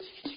you.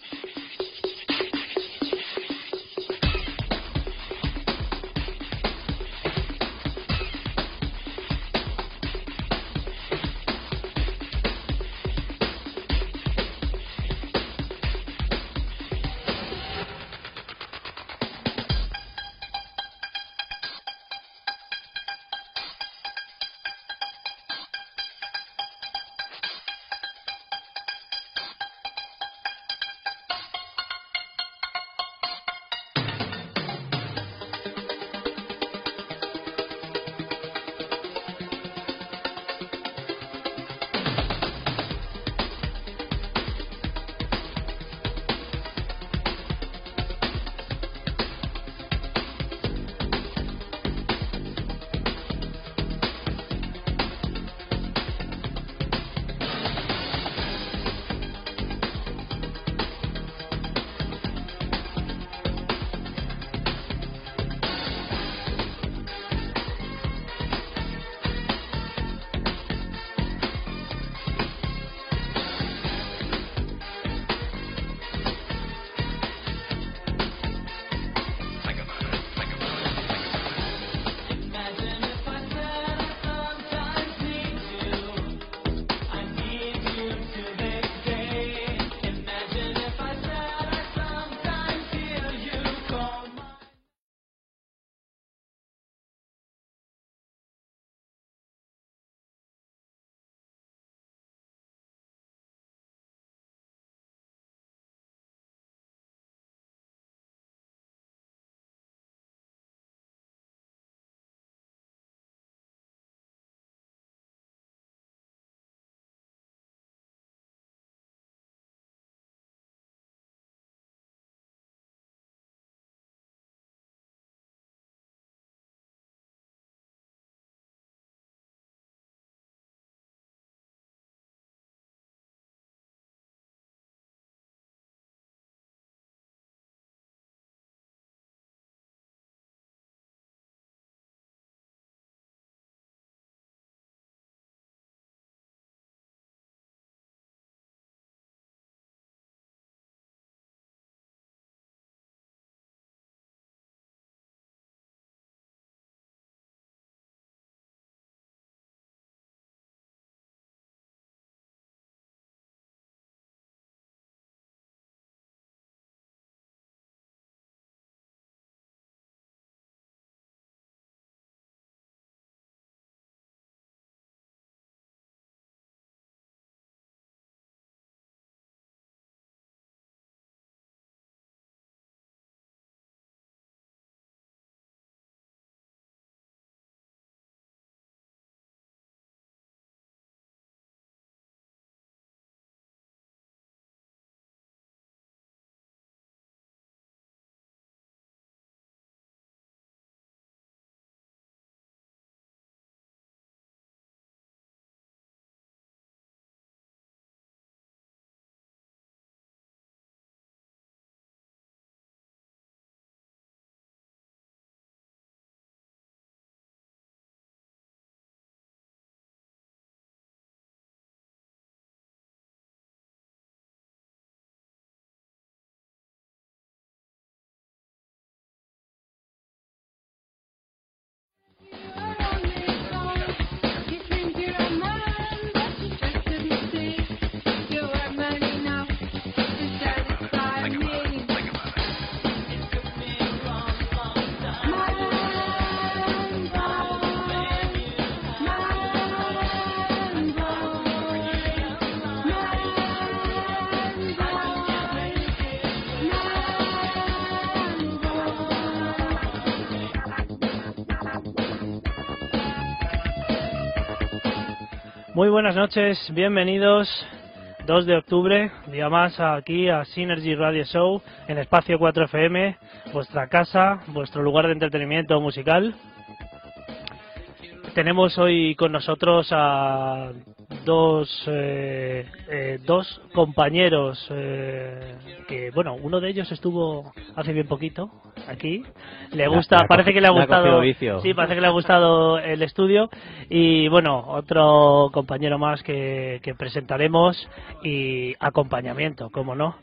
Muy buenas noches, bienvenidos. 2 de octubre, día más aquí a Synergy Radio Show en Espacio 4FM, vuestra casa, vuestro lugar de entretenimiento musical. Tenemos hoy con nosotros a dos, eh, eh, dos compañeros eh, que, bueno, uno de ellos estuvo hace bien poquito aquí. Le gusta, parece que le ha gustado. Sí, parece que le ha gustado el estudio. Y bueno, otro compañero más que, que presentaremos y acompañamiento, como no.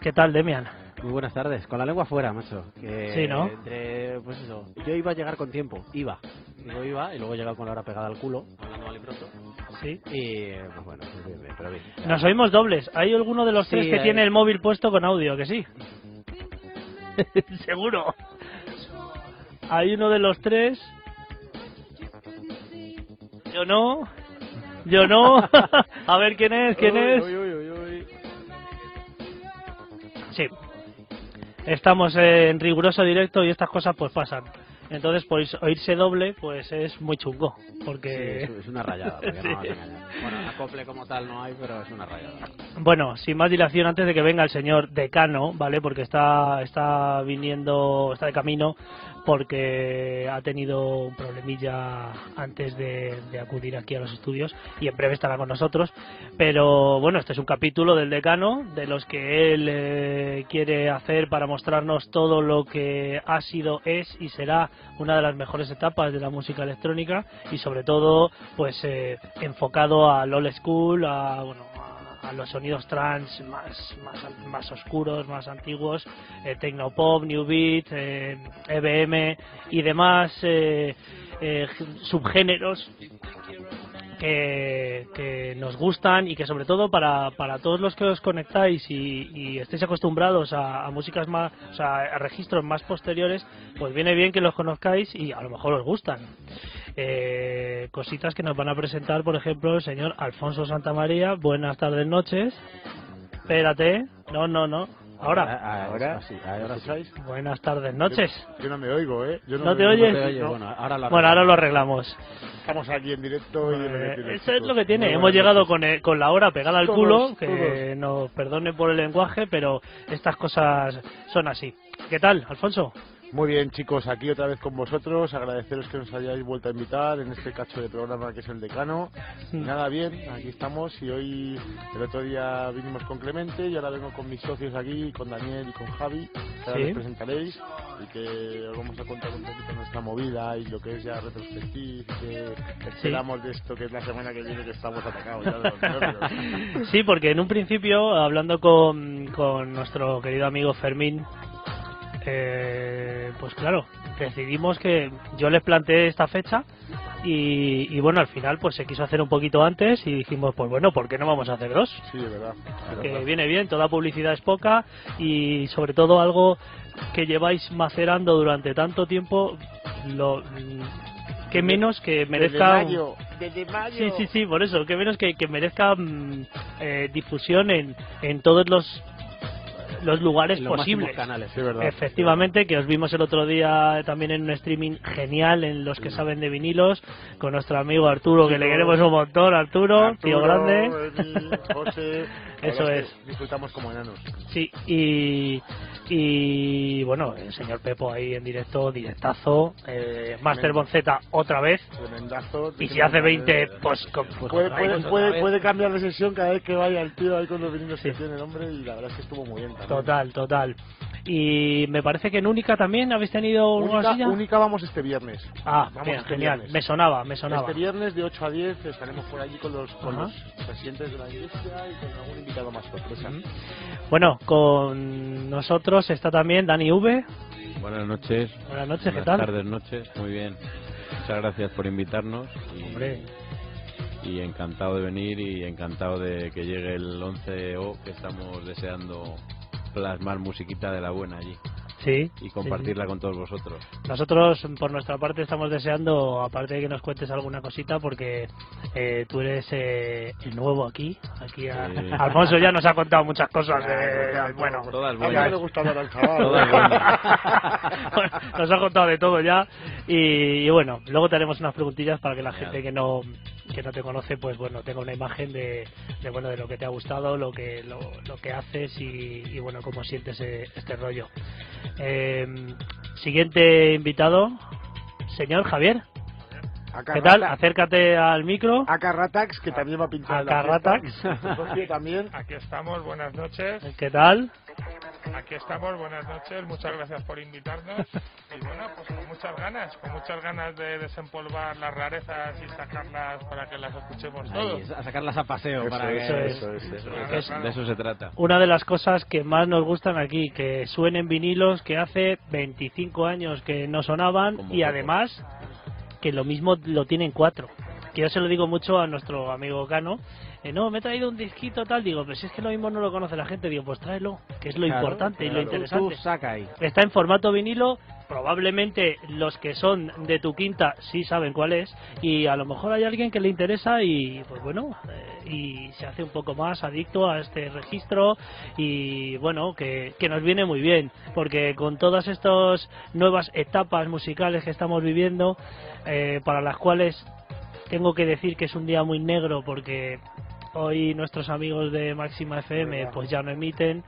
¿Qué tal, Demian? Muy buenas tardes. Con la lengua fuera, macho. Que Sí, ¿no? entre- pues eso. Yo iba a llegar con tiempo. Iba. Digo iba y luego he llegado con la hora pegada al culo. Hablando mal y pronto. Sí. Y pues bueno, pues bien, bien, pero bien. Nos oímos dobles. ¿Hay alguno de los Sí, tres que hay- tiene el móvil puesto con audio? Que sí. Seguro. Hay uno de los tres. Yo no. Yo no. A ver quién es, quién Uy, es. uy, uy, uy, uy. Sí. Estamos en riguroso directo y estas cosas pues pasan. Entonces, pues oírse doble, pues es muy chungo. Porque, es, es una rayada. Sí. no. Bueno, acople como tal no hay, pero es una rayada. bueno, sin más dilación, antes de que venga el señor decano, ¿vale? Porque está, está viniendo, está de camino, porque ha tenido un problemilla antes de, de acudir aquí a los estudios y en breve estará con nosotros. Pero bueno, este es un capítulo del decano, de los que él eh, quiere hacer para mostrarnos todo lo que ha sido, es y será una de las mejores etapas de la música electrónica y sobre todo, pues eh, enfocado al old school, a bueno, a, los sonidos trans más, más, más oscuros, más antiguos, eh, tecnopop, new beat, eh, EBM y demás eh, eh, subgéneros que, que nos gustan y que sobre todo para, para todos los que os conectáis y, y estéis acostumbrados a, a músicas más, o sea, a registros más posteriores, pues viene bien que los conozcáis y a lo mejor os gustan. Eh, cositas que nos van a presentar, por ejemplo, el señor Alfonso Santamaría. Buenas tardes, noches. Espérate, no, no, no. Ahora, Ah, Ahora, sí, ahora sí. buenas tardes, noches. Yo no me oigo, ¿eh? Yo ¿No me te oigo. oyes? No te oye, No. bueno, ahora lo Bueno, ahora lo arreglamos. Estamos aquí en directo y Eh, tiene, eso es lo que tiene. Muy Hemos llegado con, el- con la hora pegada al Todos, culo, que todos. nos perdone por el lenguaje, pero estas cosas son así. ¿Qué tal, Alfonso? Muy bien, chicos, aquí otra vez con vosotros. Agradeceros que nos hayáis vuelto a invitar en este cacho de programa que es el decano. Nada, bien, aquí estamos. Y hoy, el otro día vinimos con Clemente y ahora vengo con mis socios aquí, con Daniel y con Javi, que ahora Sí. les presentaréis. Y que os vamos a contar un poquito nuestra movida y lo que es ya retrospectiva. Que esperamos de esto que es la semana que viene, que estamos atacados ya de los. Sí, porque en un principio, hablando con, con nuestro querido amigo Fermín, eh, pues claro, decidimos que yo les planteé esta fecha y, y bueno, al final pues se quiso hacer un poquito antes y dijimos, pues bueno, ¿por qué no vamos a hacer dos? Sí, de verdad. que verdad. viene bien, toda publicidad es poca y sobre todo algo que lleváis macerando durante tanto tiempo, lo que menos que merezca Desde mayo, desde mayo. Sí, sí, sí, por eso, que menos que, que merezca mm, eh, difusión en, en todos los los lugares los posibles. canales. Sí, verdad. Efectivamente, que os vimos el otro día también en un streaming genial en los que saben de vinilos, con nuestro amigo Arturo, que le queremos un montón, Arturo, tío grande. José, Eso es. Disfrutamos como enanos. Sí, y, y bueno, el señor Pepo ahí en directo, directazo, eh, Master. Bonzeta otra vez, Tremendazo. y si hace 20, pues... con- Pues Puede, puede, puede, cambiar de sesión cada vez que vaya el tío ahí con los vinilos Sí. que tiene el hombre y la verdad es que estuvo muy bien también. Total, total. Y me parece que en Única también habéis tenido una Única, silla. única vamos este viernes. Ah, Vamos bien, este genial. viernes. Me sonaba, me sonaba. Este viernes de 8 a 10 estaremos por allí con los, con los presidentes de la iglesia y con algún invitado más sorpresa. Ujú. Bueno, con nosotros está también Dani V. Buenas noches. Buenas noches, ¿qué Buenas tal? tardes, noches. Muy bien. Muchas gracias por invitarnos. Y, Hombre, y encantado de venir y encantado de que llegue el 11O que estamos deseando plasmar musiquita de la buena allí sí. y compartirla con todos vosotros. Nosotros, por nuestra parte, estamos deseando, aparte de que nos cuentes alguna cosita, porque eh, tú eres eh, el nuevo aquí. aquí a- Sí. Alfonso ya nos ha contado muchas cosas. Eh, bueno, Todas A mí no buenas. le gusta hablar al chaval. Todas buenas. nos ha contado de todo ya y, y bueno luego te haremos unas preguntillas para que la Genial. gente que no que no te conoce pues bueno tenga una imagen de, de, bueno de lo que te ha gustado lo que lo, lo que haces y, y, bueno cómo sientes eh, este rollo. Eh, siguiente invitado señor Javier ¿qué tal? acércate al micro A Carratax, que también va a pinchar. A Carratax. también. Aquí estamos, buenas noches. ¿qué tal? Aquí estamos, buenas noches, muchas gracias por invitarnos. Y bueno, pues con muchas ganas, con muchas ganas de desempolvar las rarezas y sacarlas para que las escuchemos todos. a sacarlas a paseo. Eso para es, que- eso es, eso es. Es- De eso se trata. Una de las cosas que más nos gustan aquí, que suenen vinilos que hace 25 años que no sonaban Como y poco. además que lo mismo lo tienen cuatro. Que yo se lo digo mucho a nuestro amigo Cano. Eh, no, me he traído un disquito tal, digo, pero si es que lo mismo no lo conoce la gente, digo, pues tráelo, que es lo Claro, importante y lo interesante. Tú saca ahí. Está en formato vinilo, probablemente los que son de tu quinta sí saben cuál es y a lo mejor hay alguien que le interesa y pues bueno, eh, y se hace un poco más adicto a este registro y bueno, que, que nos viene muy bien porque con todas estas nuevas etapas musicales que estamos viviendo, eh, para las cuales tengo que decir que es un día muy negro porque hoy nuestros amigos de Máxima FM pues ya no emiten.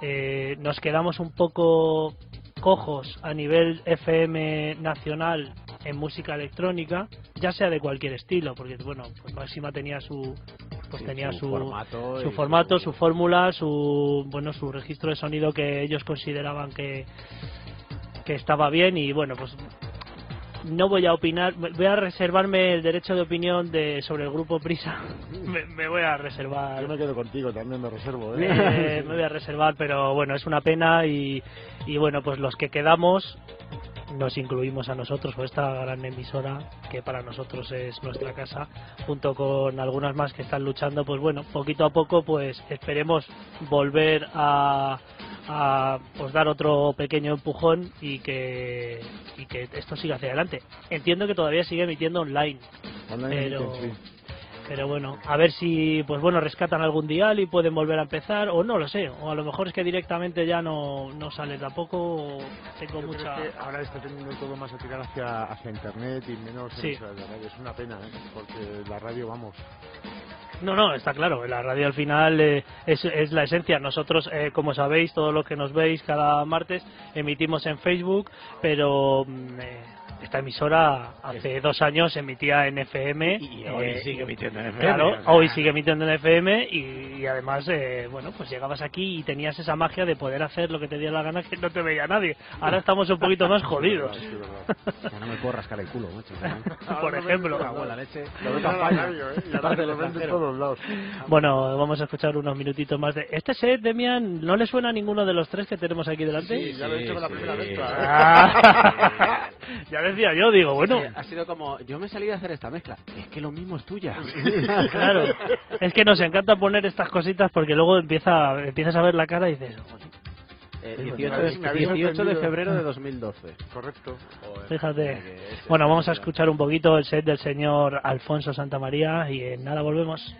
Eh, nos quedamos un poco cojos a nivel FM nacional en música electrónica, ya sea de cualquier estilo, porque bueno, pues Máxima tenía su pues Sí, tenía su su formato su formato, su fórmula, su bueno, su registro de sonido que ellos consideraban que que estaba bien y bueno, pues no voy a opinar, voy a reservarme el derecho de opinión de sobre el grupo Prisa. me, me voy a reservar Yo me quedo contigo, también me reservo, eh, ¿eh? me voy a reservar, pero bueno, es una pena y, y bueno, pues los que quedamos nos incluimos a nosotros o esta gran emisora que para nosotros es nuestra casa junto con algunas más que están luchando pues bueno poquito a poco pues esperemos volver a, a pues dar otro pequeño empujón y que y que esto siga hacia adelante entiendo que todavía sigue emitiendo online Online pero. Pero bueno, a ver si pues bueno rescatan algún dial y pueden volver a empezar o no lo sé, o a lo mejor es que directamente ya no, no sale tampoco, o tengo Yo mucha creo que ahora está tendiendo todo más a tirar hacia, hacia internet y menos Sí. de radio. Es una pena, ¿eh? porque la radio, vamos, No, no, está claro, la radio al final eh, es, es la esencia. Nosotros, eh, como sabéis, todos los que nos veis cada martes, emitimos en Facebook, pero mm, eh, esta emisora hace dos años emitía en FM. Y hoy eh, sigue emitiendo en FM. Claro, o sea, hoy sigue emitiendo en FM y, y además, eh, bueno, pues llegabas aquí y tenías esa magia de poder hacer lo que te diera la gana que no te veía nadie. Ahora estamos un poquito más jodidos. Sí, verdad. Ya no me puedo rascar el culo, macho. Por ejemplo. La leche. Lo en Bueno, vamos a escuchar unos minutitos más de... ¿Este set, Demian, no le suena a ninguno de los tres que tenemos aquí delante? Sí, ya lo he hecho con la primera sí. vez. ¿eh? Ah, ya decía yo, digo, bueno, ha sido como, yo me salí a hacer esta mezcla. Es que lo mismo es tuya. claro. Es que nos encanta poner estas cositas porque luego empieza, empiezas a ver la cara y dices, Eh, Sí, 18, me habéis- me de, habéis 18 de febrero de 2012. Correcto. fíjate. Bueno, vamos a escuchar un poquito el set del señor Alfonso Santamaría y en nada volvemos.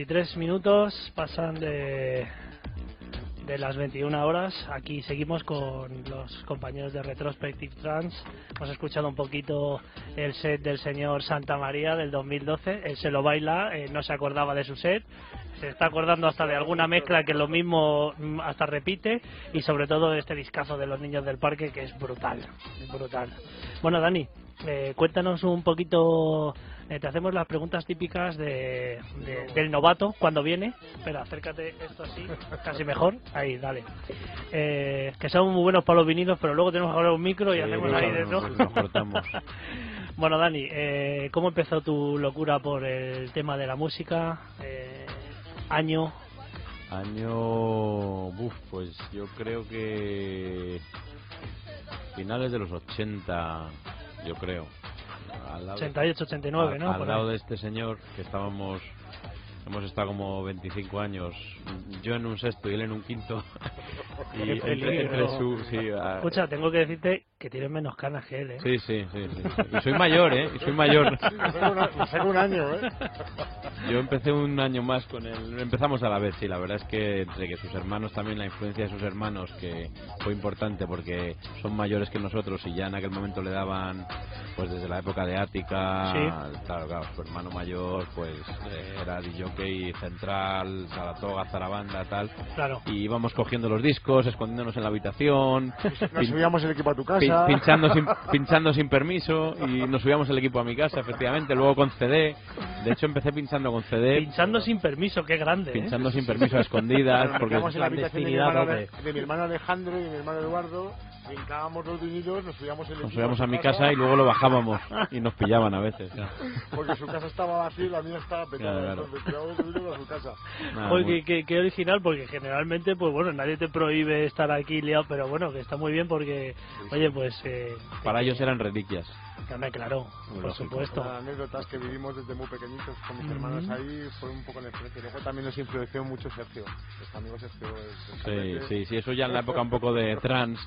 23 minutos pasan de, de las 21 horas. Aquí seguimos con los compañeros de Retrospective Trans. Hemos escuchado un poquito el set del señor Santa María del 2012. Él se lo baila, eh, no se acordaba de su set. Se está acordando hasta de alguna mezcla que lo mismo mm, hasta repite. Y sobre todo de este discazo de los niños del parque que es brutal. Brutal. Bueno, Dani, eh, cuéntanos un poquito. Eh, te hacemos las preguntas típicas de, de- del novato cuando viene. Espera, acércate esto así, casi mejor. Ahí, dale. Eh, que somos muy buenos para los vinilos, pero luego tenemos que hablar un micro y Sí, hacemos ahí cortamos. bueno, Dani, eh, ¿cómo empezó tu locura por el tema de la música? Eh, año. Año. Uf, pues yo creo que. Finales de los 80, yo creo. Al lado, 88, 89, al- ¿no? Al lado de este señor que estábamos. Hemos estado como 25 años, yo en un sexto y él en un quinto. y entre, entre su. Sí, a- Escucha, tengo que decirte que tienes menos canas que él, ¿eh? sí, sí, sí, sí, sí. Y soy mayor, ¿eh? Y soy mayor. Me un año, ¿eh? Yo empecé un año más con él. Empezamos a la vez, sí. La verdad es que entre que sus hermanos también, la influencia de sus hermanos, que fue importante porque son mayores que nosotros y ya en aquel momento le daban, pues desde la época de Ática, Sí. claro, claro, su hermano mayor, pues era DJ central, Saratoga, Zarabanda, tal. Claro. Y íbamos cogiendo los discos, escondiéndonos en la habitación, Nos pin- subíamos el equipo a tu Pin- casa. pinchando sin, pinchando sin permiso y nos subíamos el equipo a mi casa, efectivamente, luego con CD. De hecho, empecé pinchando con CD, Pinchando sin permiso, qué grande, ¿eh? pinchando sin permiso a escondidas, Nos porque en la habitación de mi, hermano, tope. de mi hermano Alejandro y de mi hermano Eduardo, brincábamos los vinilos, nos subíamos el nos subíamos su a mi casa y luego lo bajábamos y nos pillaban a veces. claro. Porque su casa estaba vacía y la mía estaba petada. Claro, claro. Entonces tirábamos los vinilos a su casa. Nada, qué, original, porque generalmente, pues bueno, nadie te prohíbe estar aquí liado, pero bueno, que está muy bien porque, oye, pues... Eh, Para ellos eran reliquias. Hombre, claro, por lógico. supuesto. Las anécdotas que vivimos desde muy pequeñitos con mis Ujú. hermanos ahí fue un poco en influencia. Luego también nos influenció mucho Sergio. Nuestro amigo Sergio. es- es Sí, sí, sí, eso ya en la época un poco de trans,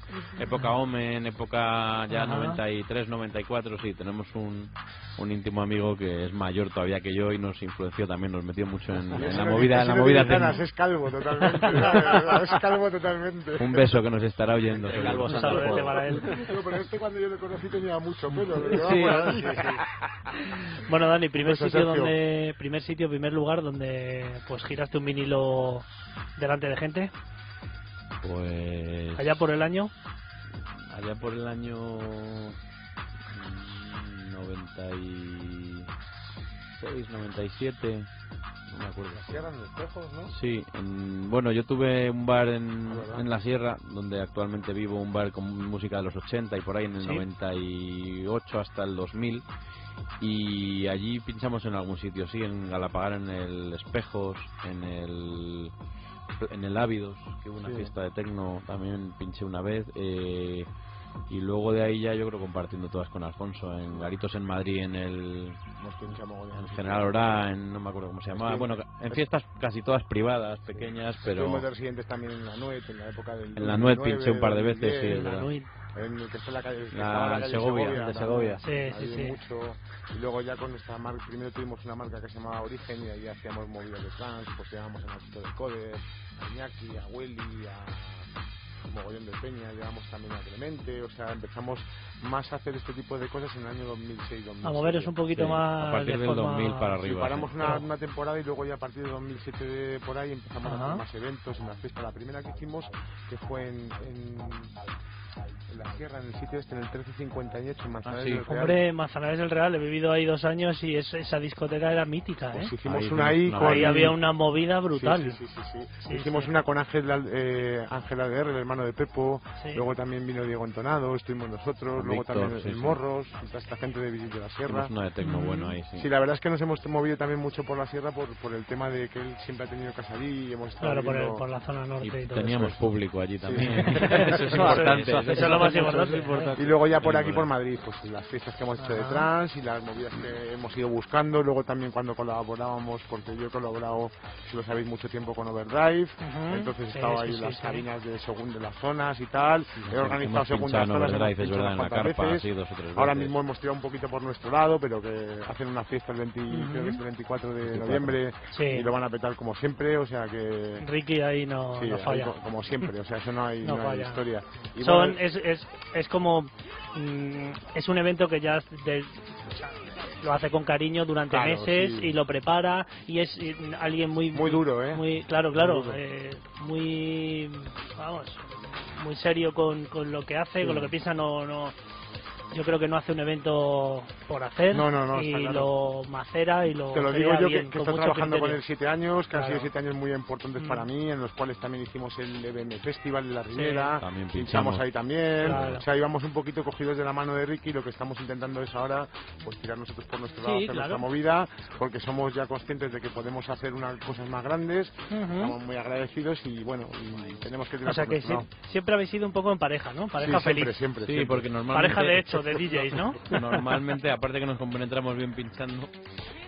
época Omen, época ya Ajá. 93, 94, sí, tenemos un, un íntimo amigo que es mayor todavía que yo y nos influenció también, nos metió mucho en, la movida, en la movida es calvo totalmente. es calvo totalmente. Un beso que nos estará oyendo. El calvo para él. Pero, pero este cuando yo lo conocí tenía mucho pelo. Sí, sí, Bueno, Dani, primer Pues, sitio donde, primer sitio, primer lugar donde pues giraste un vinilo delante de gente, Pues allá por el año. Allá por el año mm, 96, 97, no me acuerdo. Sierra en espejos, ¿no? Sí, en- bueno, yo tuve un bar en, Ah, en la sierra, donde actualmente vivo, un bar con música de los 80 y por ahí en el Sí. 98 hasta el 2000. Y allí pinchamos en algún sitio, sí, en Galapagar, en el Espejos, en el en el Ávidos, que hubo una Sí. fiesta de tecno, también pinché una vez. eh, y luego de ahí ya yo creo compartiendo todas con Alfonso, en Garitos en Madrid, en el en General Orá, en, no me acuerdo cómo se llamaba. Sí. Bueno, en fiestas casi todas privadas, pequeñas, pero Estuvimos de residentes también en la Nuet, en la época del. En la Nuet 2009, pinché un par de veces, 2010, sí, es La. En el que fue la calle, que La estaba en la calle Segovia, Segovia, de. Segovia. Sí, sí, sí. mucho. Y luego ya con nuestra marca, primero tuvimos una marca que se llamaba Origen y ahí hacíamos movidas de trans, pues llevábamos a Nachito de Coder, a Iñaki, a Welly, a mogollón de Peña, llevamos también a Clemente, o sea, empezamos más a hacer este tipo de cosas en el año 2006-2007. A moveros un poquito Sí, más a partir de del forma- 2000 para Sí, arriba. paramos sí. una, Claro. una temporada y luego ya a partir de 2007 de por ahí empezamos a Ajá. hacer más eventos, una fiesta. La primera que hicimos, que fue en, en, en la sierra, en el sitio este, en el 1358, en Manzanares Ah, sí. del Real. Hombre, Manzanares del Real, he vivido ahí dos años y es- esa discoteca era mítica, ¿eh? Pues hicimos Ahí una ahí hicimos con... Ahí había una movida brutal. Sí, sí, sí, sí. Sí, Hicimos sí. una con Ángel eh, Ángela de R, el hermano de Pepo. Sí. Luego también vino Diego Entonado, estuvimos nosotros. Con luego Víctor, también sí, el sí. Morros, toda esta gente de Visit de la Sierra. Hicimos una de tecno Mm. bueno ahí, sí. Sí, la verdad es que nos hemos movido también mucho por la sierra por, por el tema de que él siempre ha tenido casa allí y hemos estado Claro, por, el- viendo- por la zona norte y, Y todo teníamos eso. público allí también. Sí. eso es importante. Eso eso es lo más importante. Y luego ya por aquí, por Madrid, pues las fiestas que hemos hecho de Ajá. trans y las movidas que hemos ido buscando. Luego también cuando colaborábamos, porque yo he colaborado, si lo sabéis, mucho tiempo con Overdrive. Entonces he estado sí, ahí las sí. cabinas de, segun- de las zonas y tal. He organizado segundas pinchado en zonas. hemos Overdrive, es pinchado verdad, en la unas cuantas carpa, veces. sí, dos o tres Ahora veces. mismo hemos tirado un poquito por nuestro lado, pero que hacen una fiesta el, 20, creo que es el 24 de 24. noviembre Sí. y lo van a petar como siempre, o sea que... Ricky ahí no, Sí, no ahí falla. co- como siempre, o sea, eso no hay, No no hay falla. historia. Y Son, es, es, es como. mm, es un evento que ya de- lo hace con cariño durante Claro, meses sí. y lo prepara y es eh, alguien muy. Muy duro, ¿eh? Muy, claro, claro. Muy eh, muy. Vamos. Muy serio con, con lo que hace, con lo que piensa. No, no. Yo creo que no hace un evento por hacer No, no, no, y claro. lo macera y lo Te lo digo yo bien, que, que trabajando con él siete años, que han sido siete años muy importantes Mm. para mí, en los cuales también hicimos el EBM Festival de la Ribera, También pinchamos pinchamos. ahí también, Claro. o sea, íbamos un poquito cogidos de la mano de Ricky, lo que estamos intentando es ahora pues tirar nosotros por nuestro lado, Sí, hacer claro. nuestra movida, porque somos ya conscientes de que podemos hacer unas cosas más grandes, estamos muy agradecidos y bueno, y tenemos que tirar O sea por que nuestro sí- lado. siempre habéis sido un poco en pareja, ¿no? Sí, Pareja siempre, feliz. siempre, Sí, siempre. porque normalmente... Pareja de hecho, de DJs, ¿no? Normalmente, aparte que nos compenetramos bien pinchando,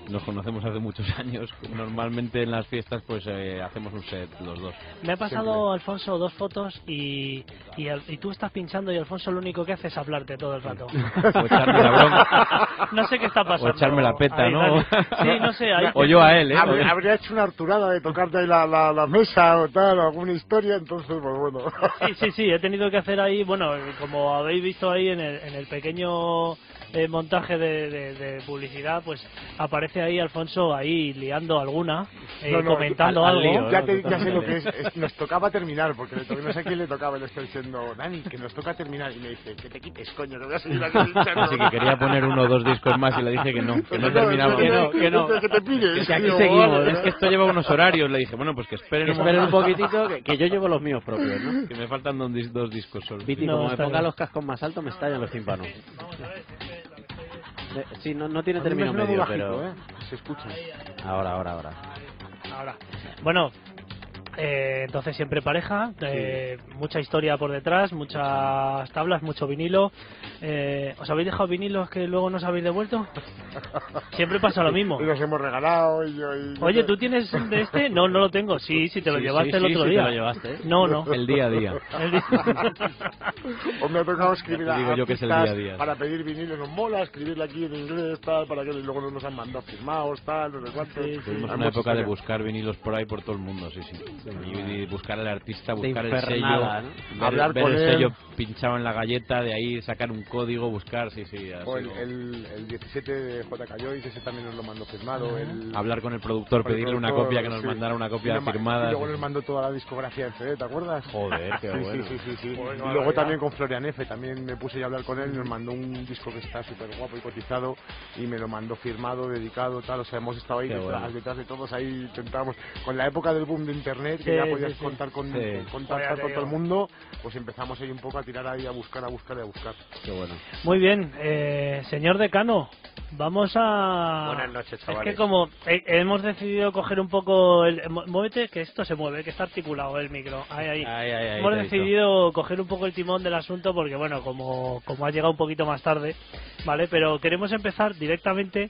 nos conocemos hace muchos años. Normalmente en las fiestas pues eh, hacemos un set los dos. Me ha pasado, Alfonso, dos fotos y, y, y tú estás pinchando y Alfonso lo único que hace es hablarte todo el rato. O echarme la bronca. No sé qué está pasando. O echarme la peta, Ahí, ¿no? Sí, no sé. Ahí O yo a él, ¿eh? Habría, habría hecho una arturada de tocarte ahí la, la, la mesa o tal, alguna historia, entonces, pues bueno. Sí, sí, sí, he tenido que hacer ahí, bueno, como habéis visto ahí en el, en el pequeño eh, montaje de, de- de publicidad, pues aparece ahí Alfonso ahí liando alguna, eh, No, no, comentando al- al algo. lío, Ya, ¿no? te- ya sé lo que es, es- Nos tocaba terminar, porque le to- no sé a quién le tocaba. Le estoy diciendo, Dani, que nos toca terminar. Y me dice, que te quites, coño, que voy a seguir aquí. Así que quería poner uno o dos discos más y le dije que no, que no terminamos. Que no, que no. Que te pides. Que aquí Digo, seguimos, vale, es que esto lleva unos horarios. Le dije, bueno, pues que esperen, un Esperen un poquitito, que, que yo llevo los míos propios, ¿no? que me faltan dos, dos discos solo. Viti, No, como me ponga bien. los cascos más altos, me estallan los tímpanos. Eh, Sí, no, no tiene término medio, bajito, pero... ¿eh? Se escucha. Ahora, ahora, ahora. Ahora. Bueno, eh, entonces siempre pareja, eh, mucha historia por detrás, muchas tablas, mucho vinilo. Eh, ¿Os habéis dejado vinilos que luego no os habéis devuelto? Siempre pasa lo mismo. Y los hemos regalado y yo... y- Oye, ¿tú tienes de este? No, no lo tengo. Sí, sí, te lo Sí, llevaste sí, el otro sí, te día. lo llevaste, ¿eh? No, no. El día a día. El di- O me ha tocado escribir a Digo yo que es el día a día. para pedir vinilo, nos mola, escribirle aquí en inglés, tal, para que luego nos han mandado firmados, tal, no sé cuánto. Sí, sí. Tuvimos una época de historia. buscar vinilos por ahí por todo el mundo, sí, sí. Y, y buscar al artista, buscar el sello, ¿no? ver, Hablar ver con el él. sello pinchado en la galleta, de ahí sacar un código, buscar, sí, sí. O el, el, el 17 de JK Joyce, ese también nos lo mandó firmado. El, Hablar con el productor, con el pedirle una productor, copia, que nos sí. mandara una Y copia ma- firmada. Y luego nos mandó toda la discografía en CD, ¿te acuerdas? Joder, qué Sí, bueno. sí, sí, sí, sí. Joder, Y luego también con Florian F, también me puse ya a hablar con él y nos mandó un disco que está súper guapo y cotizado y me lo mandó firmado, dedicado, tal. O sea, hemos estado ahí detrás, bueno. detrás de todos, ahí intentábamos. Con la época del boom de internet, que Sí, ya podías sí. contar con, Sí. contactar con todo el mundo, pues empezamos ahí un poco a tirar ahí, a buscar, a buscar y a buscar. Qué bueno. Muy bien, eh, señor decano, vamos a... Buenas noches, Es chavales. que como eh, hemos decidido coger un poco... El... mu- Muévete, que esto se mueve, que está articulado el micro. Ahí, ahí. Hemos decidido coger un poco el timón del asunto porque, bueno, como, como ha llegado un poquito más tarde, ¿vale? Pero queremos empezar directamente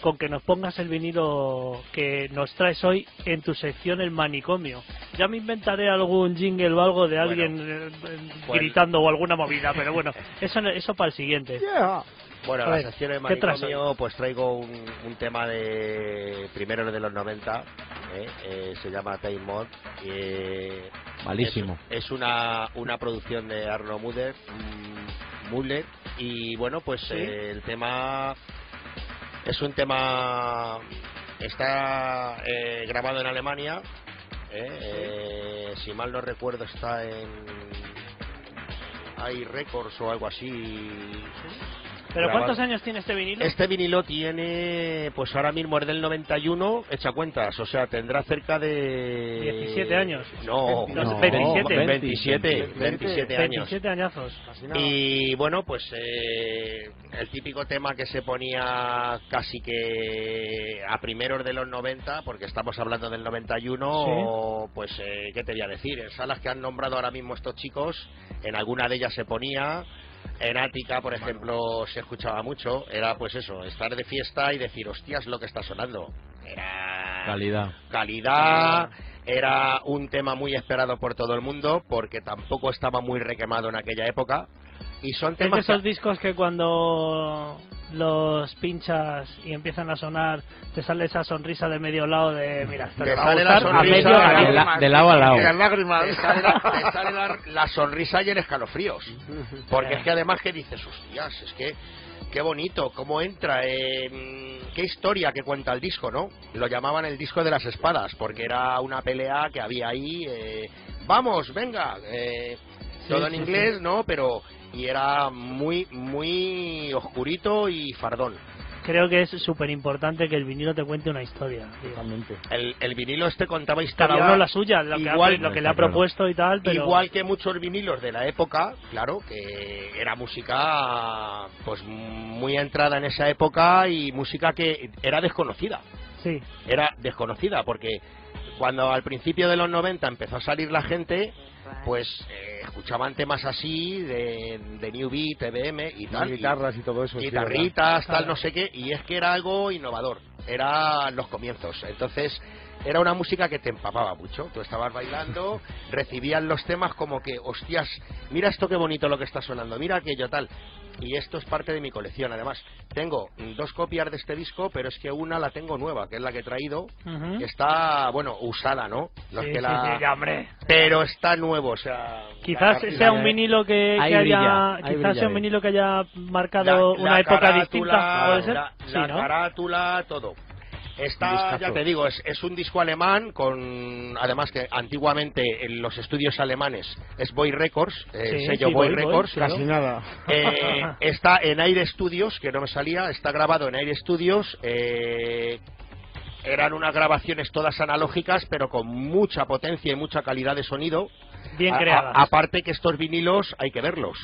con que nos pongas el vinilo que nos traes hoy en tu sección El Manicomio. Ya me inventaré algún jingle o algo de alguien eh, eh, pues- gritando o alguna movida, pero bueno, eso, eso para el siguiente. Bueno, A la ver, sección de ¿qué traes manicomio, pues traigo un, un tema de primero de los 90, ¿eh? Eh, se llama Time Mod. eh, Malísimo. Es, es una, una producción de Arno Muller, mm, Muller, y bueno, pues Sí. eh, el tema es un tema está eh, grabado en Alemania. ¿eh? Eh, si mal no recuerdo está en hay Records o algo así ¿Pero grabado. cuántos años tiene este vinilo? Este vinilo tiene, pues ahora mismo es del 91, echa cuentas, o sea, tendrá cerca de... 17 años. No, No, no, 27. 27, 27 años. 27 añazos. Y bueno, pues eh, el típico tema que se ponía casi que a primeros de los 90, porque estamos hablando del 91, o, pues eh, qué te voy a decir, en salas que han nombrado ahora mismo estos chicos, en alguna de ellas se ponía, en Ática, por ejemplo, se escuchaba mucho, era pues eso, estar de fiesta y decir, hostias, lo que está sonando. Era Calidad. calidad, era un tema muy esperado por todo el mundo, porque tampoco estaba muy requemado en aquella época. Y son Es de temas esos que- discos que cuando los pinchas y empiezan a sonar, te sale esa sonrisa de medio lado de, mira, Te te sale la gustar a sonrisa medio de la- de lado a lado. Y las lágrimas. te sale, la, te sale la- la sonrisa y en escalofríos. Porque es que además que dices, hostias, es que qué bonito, cómo entra, eh, qué historia que cuenta el disco, ¿no? Lo llamaban el disco de las espadas, porque era una pelea que había ahí, eh, vamos, venga, eh, todo en sí, inglés, ¿no? Pero, y era muy, muy oscurito y fardón. Creo que es súper importante que el vinilo te cuente una historia. Totalmente. El, el vinilo este contaba historia. Cada uno la suya, lo que, igual- ha, lo que le ha claro. propuesto y tal, pero... Igual que muchos vinilos de la época, claro, que era música pues muy entrada en esa época y música que era desconocida. Sí, Era desconocida porque cuando al principio de los 90 empezó a salir la gente, pues eh, escuchaban temas así de, de New Beat, TBM y tal. y- guitarras y todo eso. sí, guitarritas, tal, no sé qué, y es que era algo innovador, eran los comienzos. Entonces, era una música que te empapaba mucho. Tú estabas bailando, recibías los temas como que, hostias, mira esto qué bonito lo que está sonando, mira aquello tal. Y esto es parte de mi colección. Además, tengo dos copias de este disco, pero es que una la tengo nueva, que es la que he traído, que está, bueno, usada, ¿no? No es Sí, que sí, la- sí, ya, hombre. Pero está nuevo, o sea... Quizás la- sea un vinilo que, haya, brilla, quizás brilla sea un vinilo que haya marcado la- una la época distinta, ¿puede ser? La, sí, la ¿no? carátula, todo. Está, ya te digo, es, es un disco alemán con, además que antiguamente en los estudios alemanes es Boy Records, eh, Sí, sello sí, Boy, Boy, Boy, Records. claro. Casi nada. Eh, está en Aire Studios, que no me salía, está grabado en Aire Studios. eh, eran unas grabaciones todas analógicas, pero con mucha potencia y mucha calidad de sonido. Bien A- a- creadas. aparte que estos vinilos hay que verlos,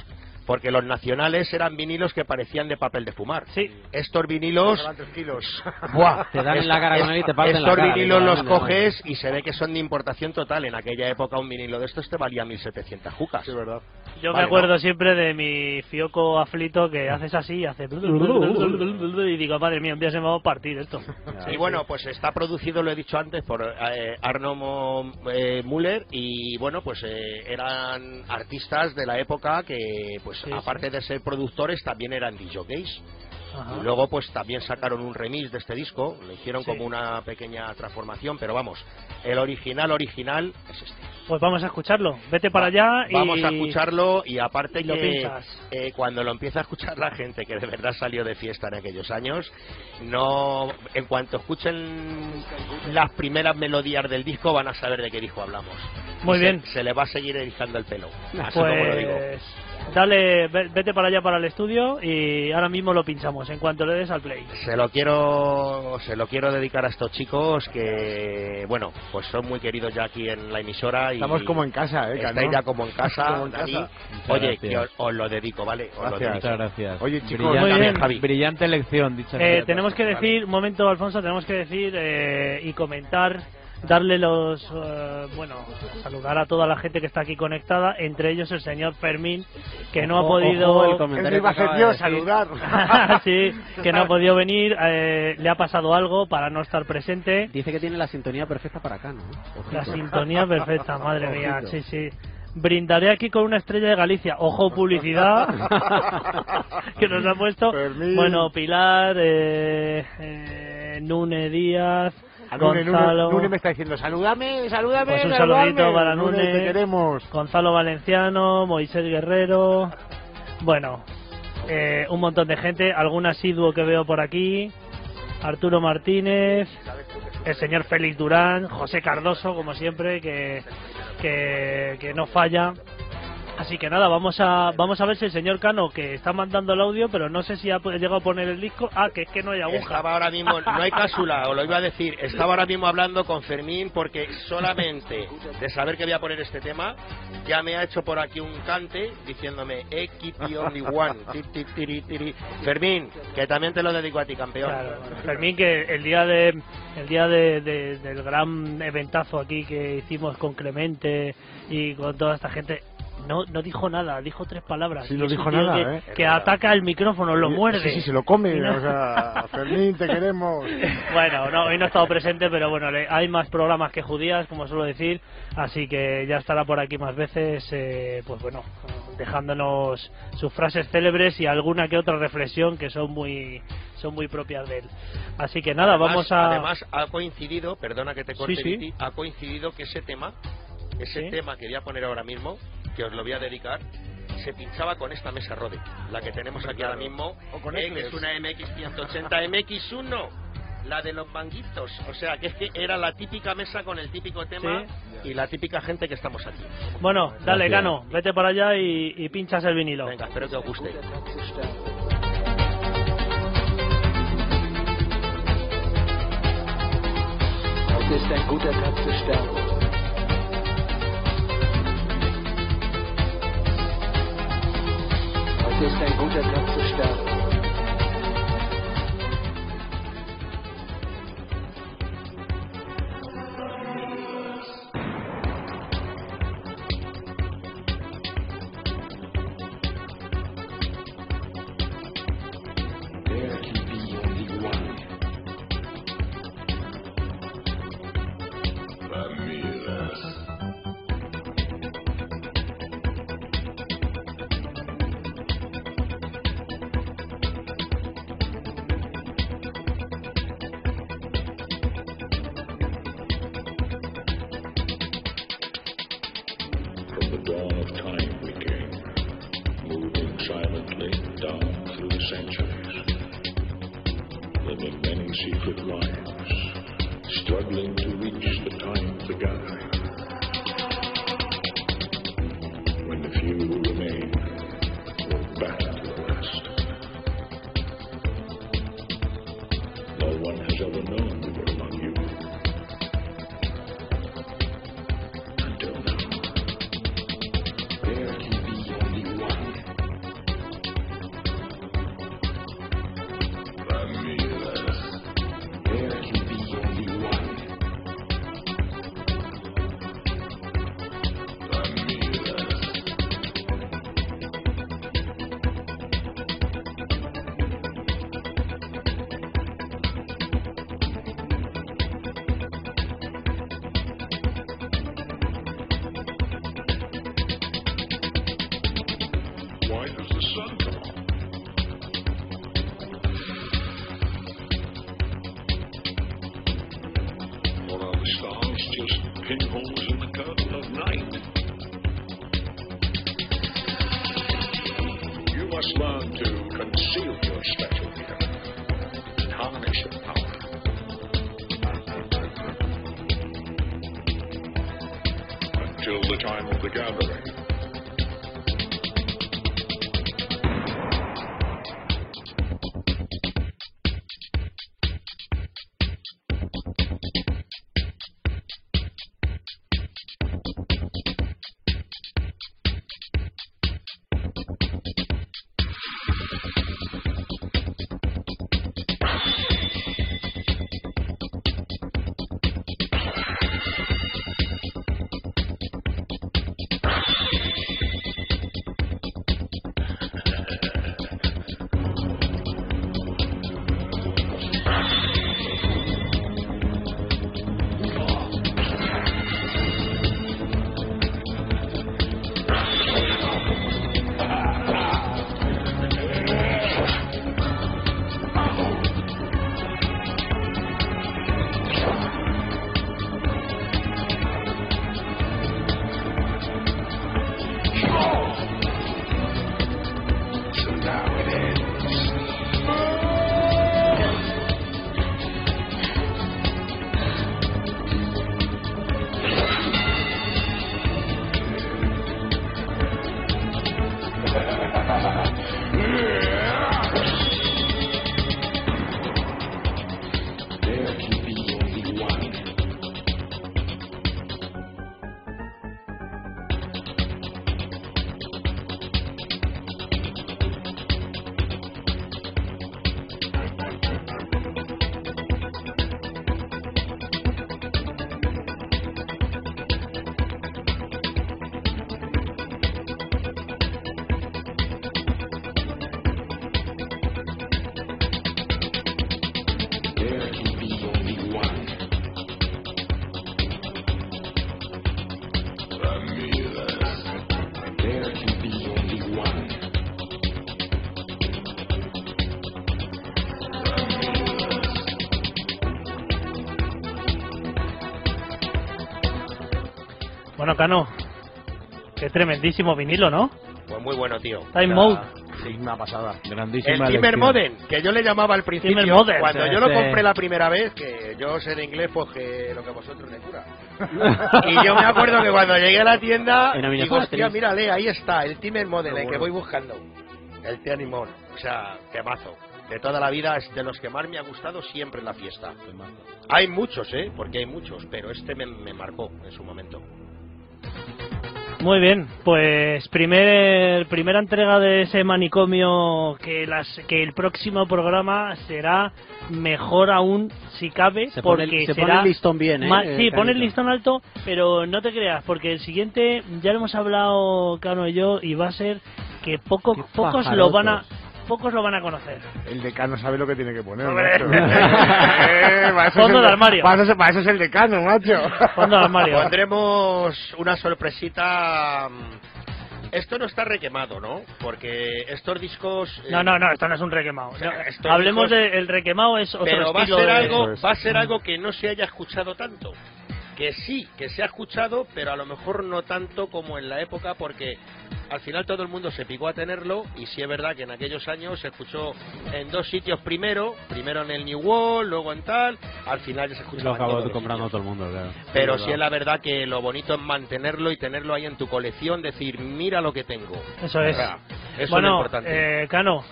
porque los nacionales eran vinilos que parecían de papel de fumar. Sí, Estos vinilos kilos. Buah, Te dan en la cara con él y te parten la Estos cara, vinilos los coges y se ve que son de importación total. En aquella época un vinilo de estos te valía 1.700 jucas. Sí, verdad. yo Vale, me acuerdo siempre de mi fioco aflito que haces así y hace... Y digo, madre mía, un día se me va a partir esto. Y bueno, pues está producido, lo he dicho antes, por eh, Arno eh, Müller y bueno, pues eh, eran artistas de la época que, pues Sí, aparte de ser productores, también eran DJs. Y luego pues también sacaron un remix de este disco, lo hicieron Sí. como una pequeña transformación, pero vamos, el original original es este. Pues vamos a escucharlo. Vete para allá y... Vamos a escucharlo y aparte y lo que eh, cuando lo empieza a escuchar la gente que de verdad salió de fiesta en aquellos años, no en cuanto escuchen las primeras melodías del disco van a saber de qué disco hablamos. Muy Y bien. Se, se le va a seguir erizando el pelo. Así como lo digo. Dale, ve- vete para allá para el estudio y ahora mismo lo pinchamos en cuanto le des al play. Se lo quiero se lo quiero dedicar a estos chicos que bueno, pues son muy queridos ya aquí en la emisora y Estamos como en casa, ¿eh? estáis ya como en casa, Como en Dani. casa. Muchas Oye, que os, os lo dedico, ¿vale? Os lo Gracias. dedico. Muchas gracias. Oye, chicos, brillante, Muy bien. Javi. brillante elección, dicha Eh, tenemos que decir, un momento Alfonso, tenemos que decir eh, y comentar, darle los, eh, bueno, saludar a toda la gente que está aquí conectada, entre ellos el señor Fermín, que no ha Ojo, podido... ojo, el comentario que de saludar. sí, que no ha podido venir, eh, le ha pasado algo para no estar presente. Dice que tiene la sintonía perfecta para acá, ¿no? La sintonía perfecta, madre mía, Ojito. sí, sí. Brindaré aquí con una estrella de Galicia. Ojo, publicidad. que nos ha puesto. Fermín. Bueno, Pilar, eh, eh, Nune Díaz, A Nune, Nune, Gonzalo. Nune me está diciendo, salúdame, salúdame, Pues un saludadme". saludito para Nune, Nune. te queremos. Gonzalo Valenciano, Moisés Guerrero. Bueno, eh, un montón de gente. Algún asiduo que veo por aquí. Arturo Martínez, el señor Félix Durán, José Cardoso, como siempre, que, que, que no falla. Así que nada, vamos a vamos a ver si el señor Cano, que está mandando el audio, pero no sé si ha llegado a poner el disco. Ah, que es que no hay aguja. Estaba ahora mismo, no hay cápsula, os lo iba a decir, estaba ahora mismo hablando con Fermín porque solamente de saber que voy a poner este tema, ya me ha hecho por aquí un cante diciéndome, eh, keep the only one. Fermín, que también te lo dedico a ti, campeón. Claro, Fermín, que el día de el día de, de- del gran eventazo aquí que hicimos con Clemente y con toda esta gente, no, no dijo nada, dijo tres palabras. Sí, no dijo nada, que, ¿eh? que ataca el micrófono, lo muerde. Sí, sí, se lo come. No- O sea, Fermín, te queremos. Bueno, no, hoy no ha estado presente, pero bueno, le- hay más programas que judías, como suelo decir, así que ya estará por aquí más veces, eh, pues bueno, dejándonos sus frases célebres y alguna que otra reflexión que son muy son muy propias de él. Así que nada, Además- vamos a... Además, ha coincidido, perdona que te corte, Sí, sí. Viti, ha coincidido que ese tema, ese Sí. tema que voy a poner ahora mismo, que os lo voy a dedicar, se pinchaba con esta mesa Rode, la que tenemos aquí ahora mismo, O con eh, que es una MX180 MX1, la de los manguitos, o sea, que es que era la típica mesa con el típico tema y la típica gente que estamos aquí. Bueno, dale, Gracias. Gano, vete para allá y, y pinchas el vinilo. Venga, espero que os guste. Ist ein guter Tag zu sterben. Ist ein guter Tag zu sterben. Cano, qué tremendísimo vinilo, ¿no? Pues muy bueno, tío. Time Mode. Sí, una pasada. Grandísima El Timber. Modem, que yo le llamaba al principio, Timber Modem, cuando sí, yo lo sí. compré la primera vez, que yo sé de inglés, pues que lo que vosotros le cura. y yo me acuerdo que cuando llegué a la tienda, digo, hostia, mírale, ahí está, el Timber Modem, el que voy buscando. El Tianimon, o sea, temazo. De toda la vida es de los que más me ha gustado siempre en la fiesta. Hay muchos, ¿eh? Porque hay muchos, pero este me, me marcó en su momento. Muy bien, pues primer, primera entrega de ese manicomio que las que el próximo programa será mejor aún si cabe Se pone, porque se será pone el listón bien, ¿eh? Sí, pone el Canito? listón alto, pero no te creas, porque el siguiente ya lo hemos hablado Cano y yo y va a ser que poco, pocos lo van a. pocos lo van a conocer. El decano sabe lo que tiene que poner, macho. Eh, para eso es Fondo el de armario. Para eso, para eso es el decano, macho. Fondo de armario. Pondremos una sorpresita. mm, Esto no está requemado, ¿no? Porque estos discos. eh, No, no, no, esto no es un requemado. sea, No, estos Hablemos discos- del requemado es otro Pero va a ser de- algo, va a ser algo que no se haya escuchado tanto. Que sí, que se ha escuchado, pero a lo mejor no tanto como en la época, porque al final todo el mundo se picó a tenerlo y sí es verdad que en aquellos años se escuchó en dos sitios primero, primero en el New Wall, luego en tal, al final ya se Lo acabo todos los comprando todo el mundo, claro. Pero sí es la verdad que lo bonito es mantenerlo y tenerlo ahí en tu colección, decir, mira lo que tengo. Eso es. Eso es lo bueno, importante. eh, Cano,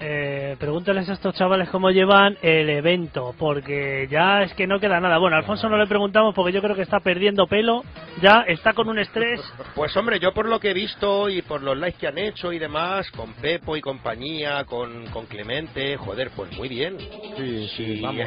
eh, pregúntales a estos chavales cómo llevan el evento, porque ya es que no queda nada. Bueno, a Alfonso no le preguntamos porque yo creo que está perdiendo pelo, ya está con un estrés. Pues hombre, yo por lo que he visto y por los likes que han hecho y demás, con Pepo y compañía, con, con Clemente, joder, pues muy bien. Sí, sí, Y, vamos.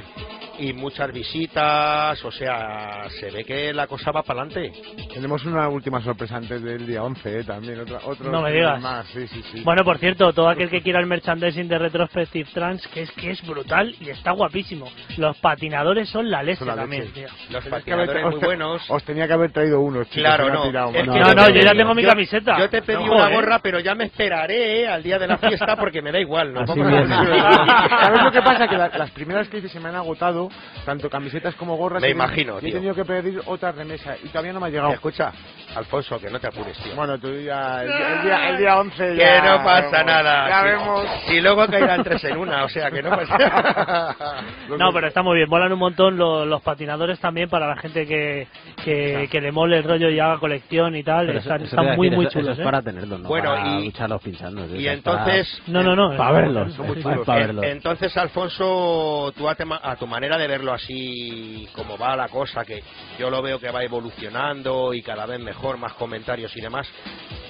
y muchas visitas, o sea, se ve que la cosa va para adelante. Tenemos una última sorpresa antes del día 11, eh, también. Otra, otro No me digas. más, sí, sí, sí. Bueno, por cierto, todo aquel que quiera el merchandising de Retrospective Trans, que es que es brutal y está guapísimo. Los patinadores son la leche Son la también, leche. tío. Los que patinadores muy os te- buenos. Os tenía que haber traído unos, chicos. Claro, no. tirado, Es que No, no, yo ya tengo mi yo- camiseta. Yo te pedí No, una gorra, pero ya me esperaré eh, al día de la fiesta porque me da igual. ¿no? Así. ¿Sabes lo que pasa? Que la- las primeras que hice se me han agotado, tanto camisetas como gorras. Me imagino, y He tío. tenido que pedir otra remesa y todavía no me ha llegado. Escucha, Alfonso, que no te apures, tío. Bueno, tú ya, el, el día, el día 11 Que ya no pasa nada. Ya vemos. Si luego caerán tres en una, o sea que no pasa No, pero está muy bien, molan un montón los, los patinadores también para la gente que, que, que le mole el rollo y haga colección y tal. Pero están eso- muy, decir, muy eso- eso chulos. es ¿eh? para tenerlos, no Bueno, para y- lucharlos pinchando. Y es para- entonces... No, no, no. Para verlos. Son muy es chulos. para En- verlos. entonces, Alfonso, tú a, tema- a tu manera de verlo así, como va la cosa, que yo lo veo que va evolucionando y cada vez mejor, más comentarios y demás,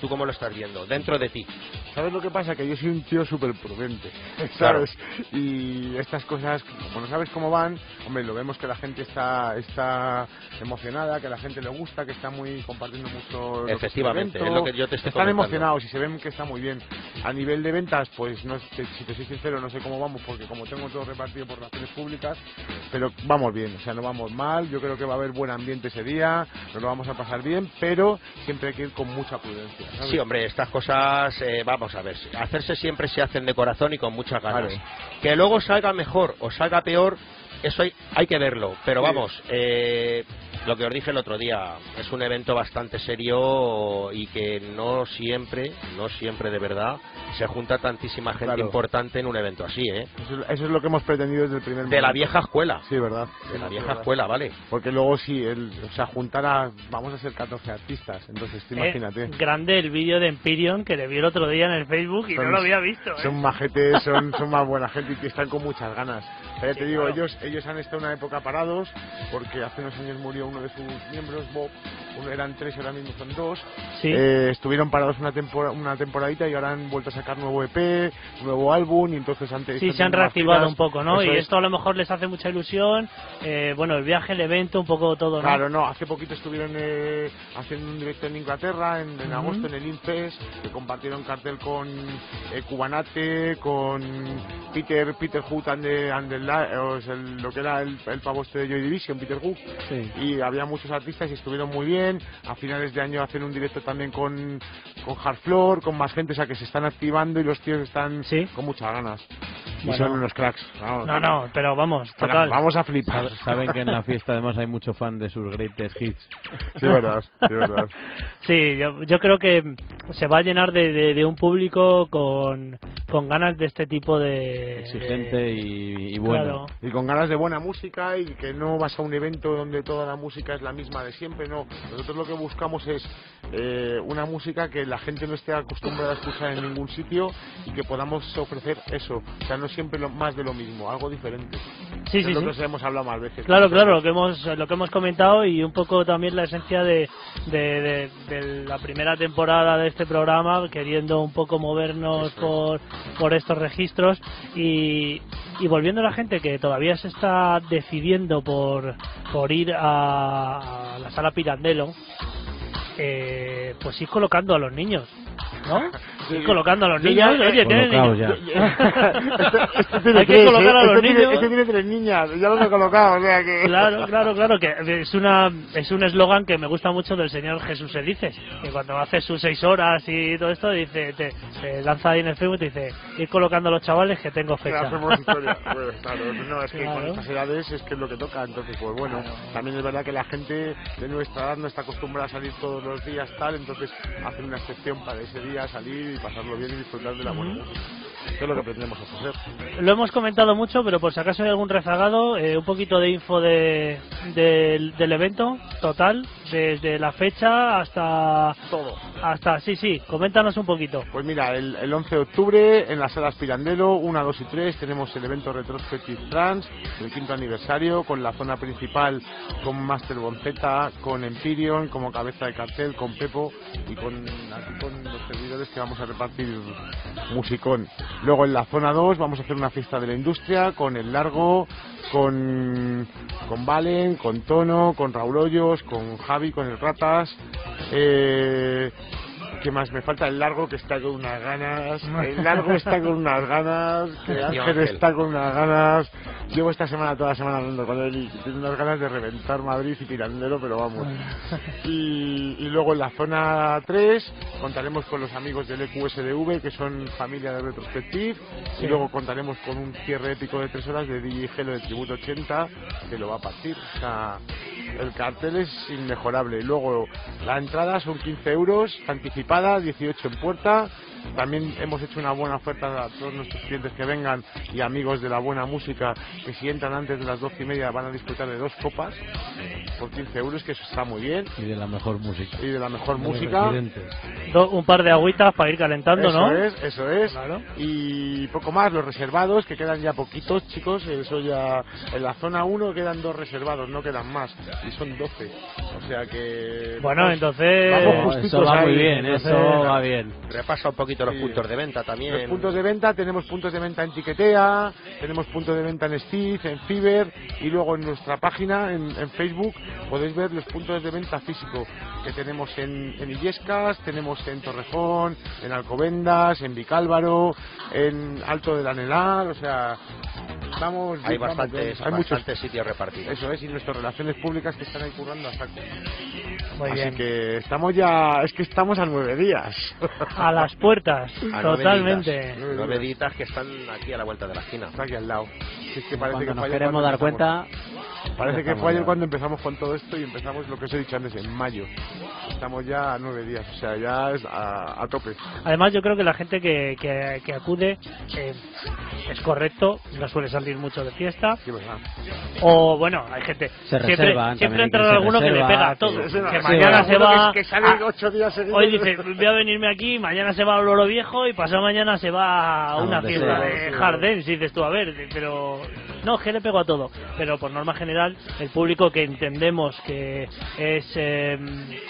¿tú cómo lo estás viendo? Dentro de ti. ¿Sabes lo que pasa? Que yo soy un tío súper prudente, Claro. ¿sabes? Y estas cosas, como no sabes cómo van, hombre, lo vemos que la gente está, está emocionada, que a la gente le gusta, que está muy compartiendo mucho. lo que es Efectivamente, lo que yo te estoy Están comentando. emocionados y se ven que está muy bien. A nivel de ventas, pues no, te- si te soy sincero, no sé cómo vamos, porque como tengo todo repartido por relaciones públicas, pero vamos bien, o sea, no vamos mal. Yo creo que va a haber buen ambiente ese día, nos lo vamos a pasar bien, pero siempre hay que ir con mucha prudencia. Sí, hombre, estas cosas, eh, vamos a ver, hacerse siempre se hacen de corazón y con muchas ganas. Que luego salga mejor o salga peor, eso hay, hay que verlo. Pero Sí. vamos, eh, lo que os dije el otro día, es un evento bastante serio y que no siempre, no siempre de verdad, se junta tantísima gente Claro. importante en un evento así, ¿eh? Eso, es- eso es lo que hemos pretendido desde el primer De la momento. vieja escuela. Sí, verdad. De la vieja escuela, ¿vale? Porque luego sí, el, o sea, juntar a... Vamos a ser 14 artistas, entonces tú Eh, imagínate. grande el vídeo de Empyrean que le vi el otro día en el Facebook y Son- no lo había visto. ¿eh? Son majetes, son, son más buena gente y que están con muchas ganas. Ya te digo, ellos ellos han estado una época parados porque hace unos años murió uno de sus miembros, Bob. Uno eran tres y ahora mismo son dos. Sí. Eh, estuvieron parados una, tempora- una temporadita y ahora han vuelto a sacar nuevo EP, nuevo álbum y entonces antes... Sí, se han reactivado un poco, ¿no? Eso y es. esto a lo mejor les hace mucha ilusión. eh, bueno, el viaje, el evento, un poco todo, ¿no? Claro, no, hace poquito estuvieron eh, haciendo un directo en Inglaterra, en, en Ujú. agosto, en el Infest, que compartieron cartel con eh, Cubanate, con Peter Peter Hood and the, and the El- lo que era el, el pavo este de Joy Division, Peter Hood, Sí. y había muchos artistas y estuvieron muy bien. A finales de año hacen un directo también con, con Hard Floor, con más gente, o sea que se están activando y los tíos están Sí. con muchas ganas. Y Bueno. son unos cracks. Vamos, No, no, pero vamos, total. vamos a flipar. Sab- Saben que en la fiesta además hay mucho fan de sus greatest hits. Sí, verdad, sí, verdad. Sí, yo, yo creo que se va a llenar de, de- de un público con, con ganas de este tipo de... Exigente de- y, y bueno. Claro. Y con ganas de buena música y que no vas a un evento donde toda la música es la misma de siempre, no. Nosotros lo que buscamos es eh, una música que la gente no esté acostumbrada a escuchar en ningún sitio y que podamos ofrecer eso. O sea, no siempre lo, más de lo mismo, algo diferente. Sí, es sí, lo sí. que os hemos hablado más veces. Claro, claro, lo que hemos lo que hemos comentado y un poco también la esencia de, de, de- de la primera temporada de este programa, queriendo un poco movernos por, por estos registros y, y volviendo a la gente que todavía se está decidiendo por, por ir a, a la sala Pirandello, eh, pues ir colocando a los niños, ¿no? Sí, Ir colocando a los niños, ya- oye, tienen Colocaos niños. ya. este, este tiene Hay que tres, colocar ¿eh? a los este Tiene, niños. este tiene tres niñas, ya los he colocado, o sea que... Claro, claro, claro, que es una es un eslogan que me gusta mucho del señor Jesús Elices, que cuando hace sus seis horas y todo esto, dice, te, te lanza ahí en el Facebook y te dice, ir colocando a los chavales que tengo fecha. hacemos historia. Pues, claro, no, es que Claro. con estas edades es que es lo que toca, entonces pues bueno, también es verdad que la gente de nuestra edad no está acostumbrada a salir todos los días tal, entonces hacen una excepción para ese día, salir y pasarlo bien y disfrutar de la buena música. Que es lo que pretendemos ofrecer. Lo hemos comentado mucho, pero por si acaso hay algún rezagado, eh, un poquito de info de, del, del evento total, desde la fecha hasta... Todo. hasta Sí, sí, coméntanos un poquito. Pues mira, el, el 11 de octubre en las salas Pirandelo, 1, 2 y 3, tenemos el evento Retrospective Trans, el quinto aniversario, con la zona principal con Master Bonzeta, con Empyrean como cabeza de cartel, con Pepo y con, los servidores que vamos a repartir musicón. Luego en la zona 2 vamos a hacer una fiesta de la industria con el Largo, con, con Valen, con Tono, con Raúl Hoyos, con Javi, con el Ratas. Eh, ¿Qué más? Me falta el largo que está con unas ganas. El largo está con unas ganas. Que Ángel está con unas ganas. Llevo esta semana, toda la semana hablando con él y tiene unas ganas de reventar Madrid y tirandero, pero vamos. Y, y luego en la zona 3 contaremos con los amigos del EQSDV, que son familia de Retrospective. Y luego contaremos con un cierre épico de 3 horas de DJ Gelo de Tributo 80, que lo va a partir. O sea, el cartel es inmejorable. Y luego la entrada son 15 euros, anticipada, 18 en puerta. También hemos hecho una buena oferta a todos nuestros clientes que vengan y amigos de la buena música que si entran antes de las 12 y media van a disfrutar de dos copas por 15 euros, que eso está muy bien. Y de la mejor música. Y de la mejor De música. Do- un par de agüitas para ir calentando, Eso ¿no? es, eso es. Claro. Y poco más, los reservados, que quedan ya poquitos, chicos. Eso ya. En la zona 1 quedan dos reservados, no quedan más. Y son 12. O sea que. Bueno, vamos- entonces... vamos justitos eso va muy ahí, bien, entonces- eso va bien. Repasa un poquito los Sí. puntos de venta también. Los puntos de venta, tenemos puntos de venta en Tiquetea, tenemos puntos de venta en Steve, en Fiverr y luego en nuestra página, en, en Facebook, podéis ver los puntos de venta físico que tenemos en, en Illescas, tenemos en Torrejón, en Alcobendas, en Vicálvaro, en Alto del Anelar, o sea, vamos... Hay vamos, bastantes, hay muchos... bastantes sitios repartidos. Eso es, y nuestras relaciones públicas que están ahí currando a saco. Muy Así bien. que estamos ya, es que estamos a nueve días. A las puertas, A nueve totalmente. Nueve ditas que están aquí a la vuelta de la esquina. Aquí al lado. Si es que parece Cuando que nos queremos dar cuenta, Parece que fue ayer cuando empezamos con todo esto y empezamos lo que os he dicho antes, en mayo. Estamos ya a nueve días, o sea, ya es a, a tope. Además, yo creo que la gente que, que, que acude eh, es correcto, no suele salir mucho de fiesta. O bueno, hay gente. Se siempre siempre entra alguno que le pega a todo. Que mañana se va. Que, que sale a- ocho días seguidos. Hoy dice, voy a venirme aquí, mañana se va a Loro Viejo y pasado mañana se va a una fiesta de Jardín. Si dices tú, a ver, pero. No, que le pego a todo. Pero por norma general, el público que entendemos que es eh,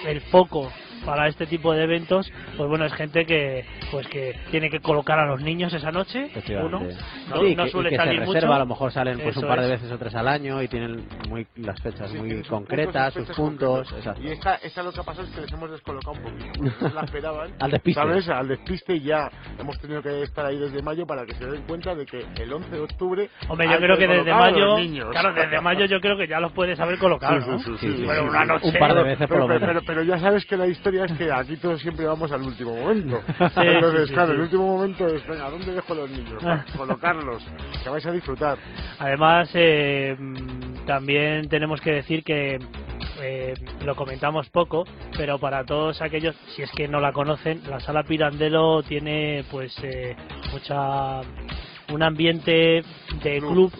el foco para este tipo de eventos, pues bueno, es gente que pues que tiene que colocar a los niños esa noche, uno, no, Sí, no que, suele y que salir se mucho. reserva, a lo mejor salen pues un Eso par de es. veces o tres al año y tienen muy las fechas Sí, muy sus concretas, puntos, sus puntos, exacto. Y esta, esta lo que ha pasado es que les hemos descolocado un poquito. No la esperaban. Al despiste. ¿Sabes? Al despiste ya hemos tenido que estar ahí desde mayo para que se den cuenta de que el 11 de octubre. Hombre, yo creo que desde mayo, claro, desde mayo yo creo que ya los puedes haber colocado, Sí, ¿no? sí, sí, Sí, sí, Pero sí, una sí. noche. Un par de veces por Pero, lo pero, menos. pero, pero ya sabes que la historia historia es que aquí todos siempre vamos al último momento. Entonces, sí, claro, sí. el último momento es, venga, ¿dónde dejo los niños? Para colocarlos, que vais a disfrutar. Además, eh, también tenemos que decir que eh, lo comentamos poco, pero para todos aquellos, si es que no la conocen, la sala Pirandello tiene pues eh, mucha un ambiente de club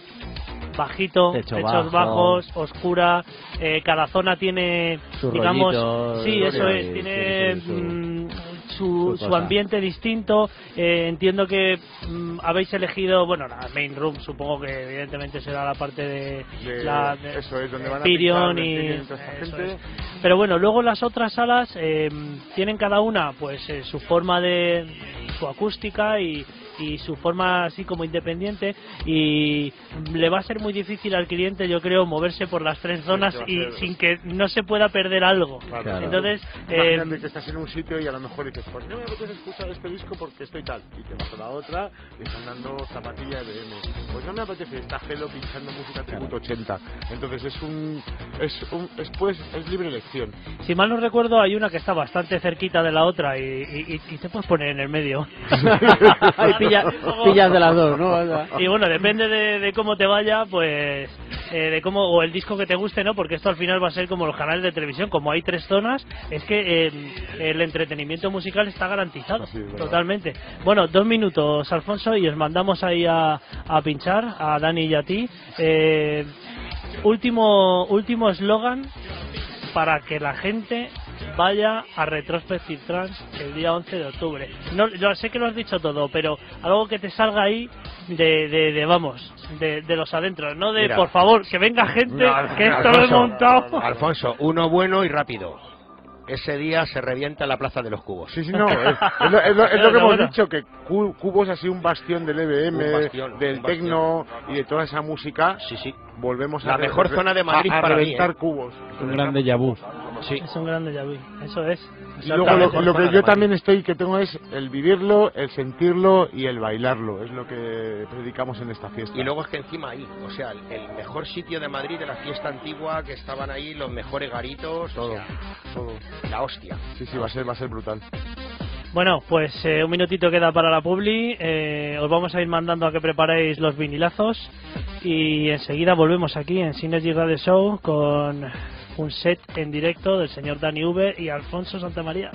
bajito, Techo techos bajo. bajos, oscura, eh, cada zona tiene, Sus digamos, sí, eso es, tiene sí, su- mm, su, su su ambiente distinto. Eh, entiendo que mm, habéis elegido, bueno, la main room, supongo que evidentemente será la parte de, De- la de eso es, donde van a Pirion y eso es. Pero bueno, luego las otras salas eh, tienen cada una pues eh, su forma de su acústica y, y su forma así como independiente y le va a ser muy difícil al cliente yo creo moverse por las tres zonas y ser- sin que no se pueda perder algo Claro. entonces eh, que estás en un sitio y a lo mejor dices, pues no me apetece escuchar este disco porque estoy tal. Y te vas a la otra y están dando zapatilla de BM. Pues no me apetece, está Gelo pinchando música tributo 80. Entonces es un. Es un. Es, pues, es libre elección. si mal no recuerdo hay una que está bastante cerquita de la otra y, y- y- te puedes poner en el medio pilla- pillas de las dos, ¿no? y bueno depende de, de cómo te vaya pues eh, de cómo o el disco que te guste no porque esto al final va a ser como los canales de televisión como hay tres zonas es que eh, el entretenimiento musical está garantizado Sí, totalmente. Bueno dos minutos Alfonso y os mandamos ahí a, a pinchar a Dani y a ti. Eh, último último eslogan para que la gente vaya a Retrospective Trans el día 11 de octubre. No, yo sé que lo has dicho todo, pero algo que te salga ahí de, de, de, vamos, de, de los adentros, no de Mira. por favor, que venga gente, No, que esto lo he Alfonso, montado. Alfonso, uno bueno y rápido. Ese día se revienta la plaza de los cubos. Sí, sí, no. Es, es lo, es lo- es lo que hemos bueno. dicho, que Cu- Cubos ha sido un bastión del EBM, bastión, del tecno y de toda esa música. Sí, sí. Volvemos La a re- mejor zona de Madrid a, a para mí, reventar ¿eh? cubos. Un gran déjà vu. Sí. Es un grande ya vi, eso es. Y luego lo, lo que yo también estoy que tengo es el vivirlo, el sentirlo y el bailarlo. Es lo que predicamos en esta fiesta. Y luego es que encima ahí, o sea, el, el mejor sitio de Madrid de la fiesta antigua, que estaban ahí los mejores garitos, todo, todo. la hostia. Sí, sí, va a ser, va a ser brutal. Bueno, pues eh, un minutito queda para la publi. eh, os vamos a ir mandando a que preparéis los vinilazos. Y enseguida volvemos aquí en Synergy Radio Show con un set en directo del señor Dani V y Alfonso Santamaría.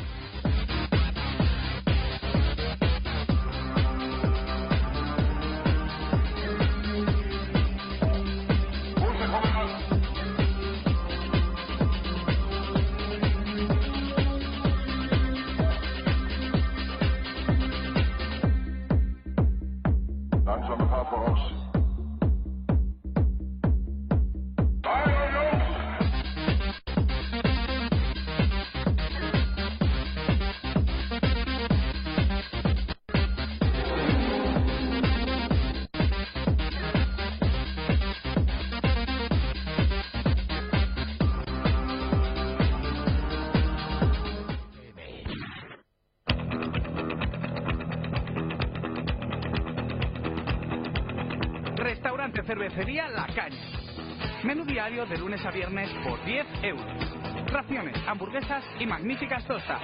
Viernes por 10 euros. Raciones, hamburguesas y magníficas tostas.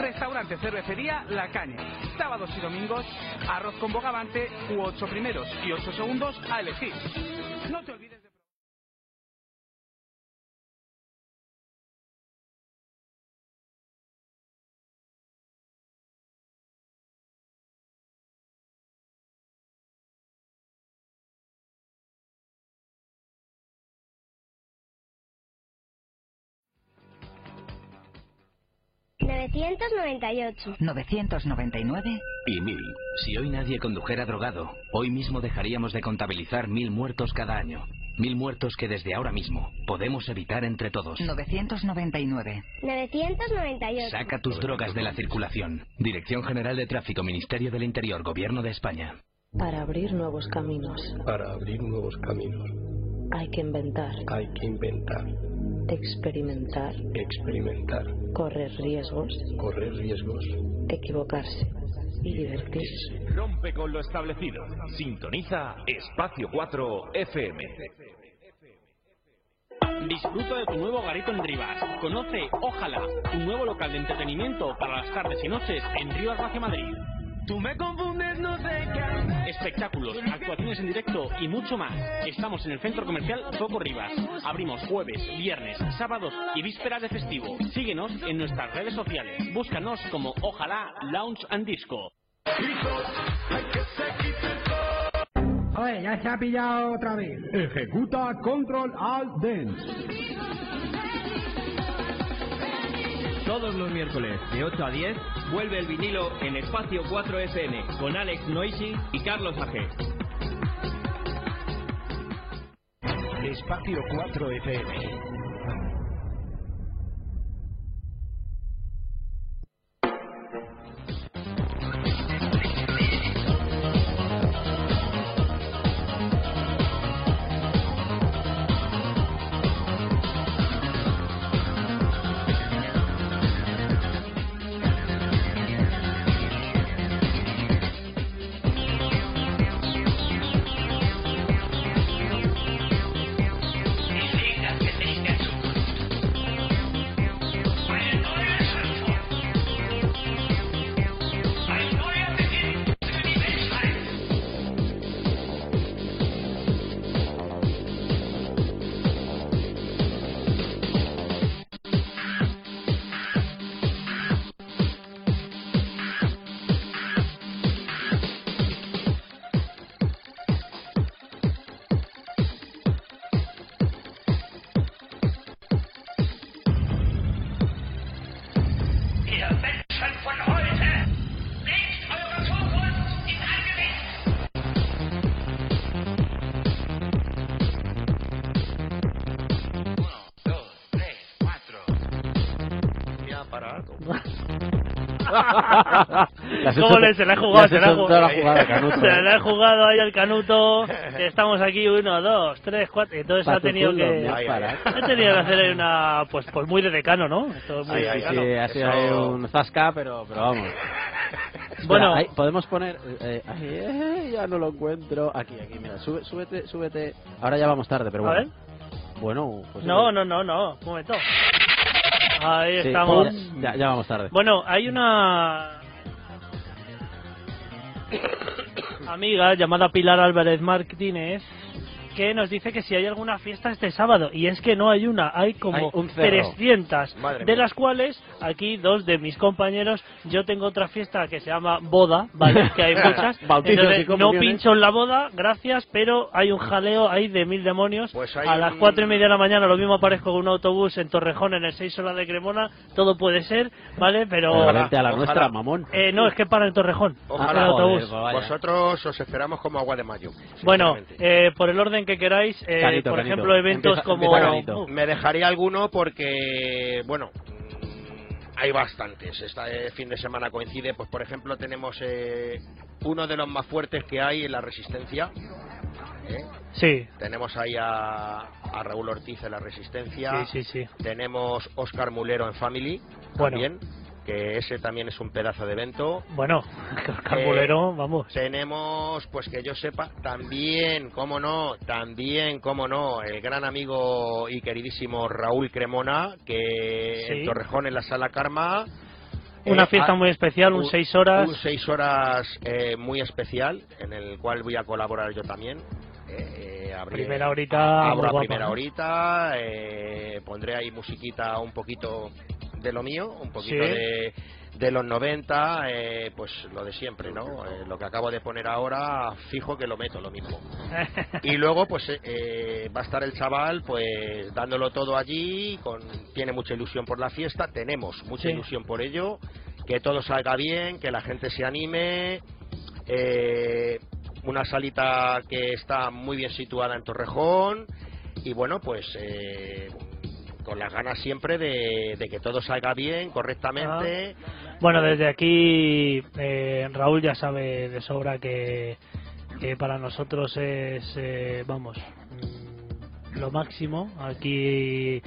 Restaurante Cervecería La Caña. Sábados y domingos, arroz con bogavante u 8 primeros y 8 segundos a elegir. No te olvides ...998... 999 Y mil. Si hoy nadie condujera drogado, hoy mismo dejaríamos de contabilizar mil muertos cada año. Mil muertos que desde ahora mismo podemos evitar entre todos. 999 998... Saca tus drogas de la circulación. Dirección General de Tráfico, Ministerio del Interior, Gobierno de España. Para abrir nuevos caminos Para abrir nuevos caminos hay que inventar, hay que inventar, experimentar, experimentar, correr riesgos, correr riesgos. equivocarse y divertirse. Rompe con lo establecido. Sintoniza Espacio 4 FM. Disfruta de tu nuevo garito en Rivas. Conoce Ojalá, un nuevo local de entretenimiento para las tardes y noches en Rivas hacia Madrid. Tú me confundes, no sé qué Espectáculos, actuaciones en directo y mucho más. Estamos en el centro comercial Zoco Rivas. Abrimos jueves, viernes, sábados y vísperas de festivo. Síguenos en nuestras redes sociales. Búscanos como Ojalá Lounge and Disco. Oye, ya se ha pillado otra vez. Ejecuta Control Alt Dance. Todos los miércoles de 8 a 10 vuelve el vinilo en Espacio 4 FM con Alex Noisy y Carlos Aje. Espacio 4 ¿Cómo hecho- le, se la he jugado? Se la toda la jugado, jugada, Canuto, se eh. la he jugado ahí al Canuto. que Estamos aquí, uno, dos, tres, cuatro. Entonces ha tenido culo, que. has parado. Ha tenido que hacer ahí una. Pues, pues muy de decano, ¿no? Esto es muy Sí, de decano. sí, ha sido ahí un zasca, pero, pero vamos. Bueno. Espera, ahí podemos poner. eh, ahí, eh, ya no lo encuentro. Aquí, aquí, mira. Sube, súbete, súbete. Ahora ya vamos tarde, pero A bueno. Bueno, pues. No, no, no, no. Un momento. Ahí Sí, estamos. Ya, ya vamos tarde. Bueno, hay una amiga llamada Pilar Álvarez Martínez que nos dice que si hay alguna fiesta este sábado y es que no hay una, hay como Hay un cerro. 300 Madre de mía. las cuales aquí dos de mis compañeros yo tengo otra fiesta que se llama boda, ¿vale? Que hay muchas. Bautizos y Entonces, no pincho en la boda, gracias, pero hay un jaleo ahí de mil demonios. Pues hay a las un- cuatro y media de la mañana lo mismo aparezco con un autobús en Torrejón en el 6 horas de Cremona, todo puede ser, ¿vale? Pero vente a la ojalá. nuestra, mamón. eh, no, es que para en Torrejón. Ojalá. el autobús. Joder, pues. Vosotros os esperamos como agua de mayo. Bueno, eh, por el orden que queráis, eh, Canito, por Canito. ejemplo, eventos Empieza- como... empieza. Uh, me dejaría alguno porque, bueno, mm, hay bastantes. Este fin de semana coincide, pues por ejemplo tenemos eh, uno de los más fuertes que hay en la Resistencia. ¿eh? Sí, Tenemos ahí a, a Raúl Ortiz en la Resistencia. sí, sí, sí. Tenemos Oscar Mulero en Family Bueno. también, que ese también es un pedazo de evento. Bueno, Carbolero, vamos. Tenemos, pues que yo sepa, también, cómo no, también, cómo no, el gran amigo y queridísimo Raúl Cremona, que Sí. en Torrejón, en la Sala Karma. Una eh, fiesta ha- muy especial, un seis horas. Un seis horas eh, muy especial, en el cual voy a colaborar yo también. Eh, abriré- Primera horita, abro a primera horita, eh, pondré ahí musiquita un poquito de lo mío, un poquito Sí. de, de los 90, eh, pues lo de siempre, ¿no? Eh, lo que acabo de poner ahora, fijo que lo meto, lo mismo. Y luego, pues eh, eh, va a estar el chaval, pues dándolo todo allí, con, tiene mucha ilusión por la fiesta, tenemos mucha Sí. ilusión por ello, que todo salga bien, que la gente se anime. eh, una salita que está muy bien situada en Torrejón y bueno, pues eh, con las ganas siempre de, que todo salga bien, correctamente. Bueno, desde aquí eh, Raúl ya sabe de sobra que, que para nosotros es, eh, vamos, mm, lo máximo. Aquí,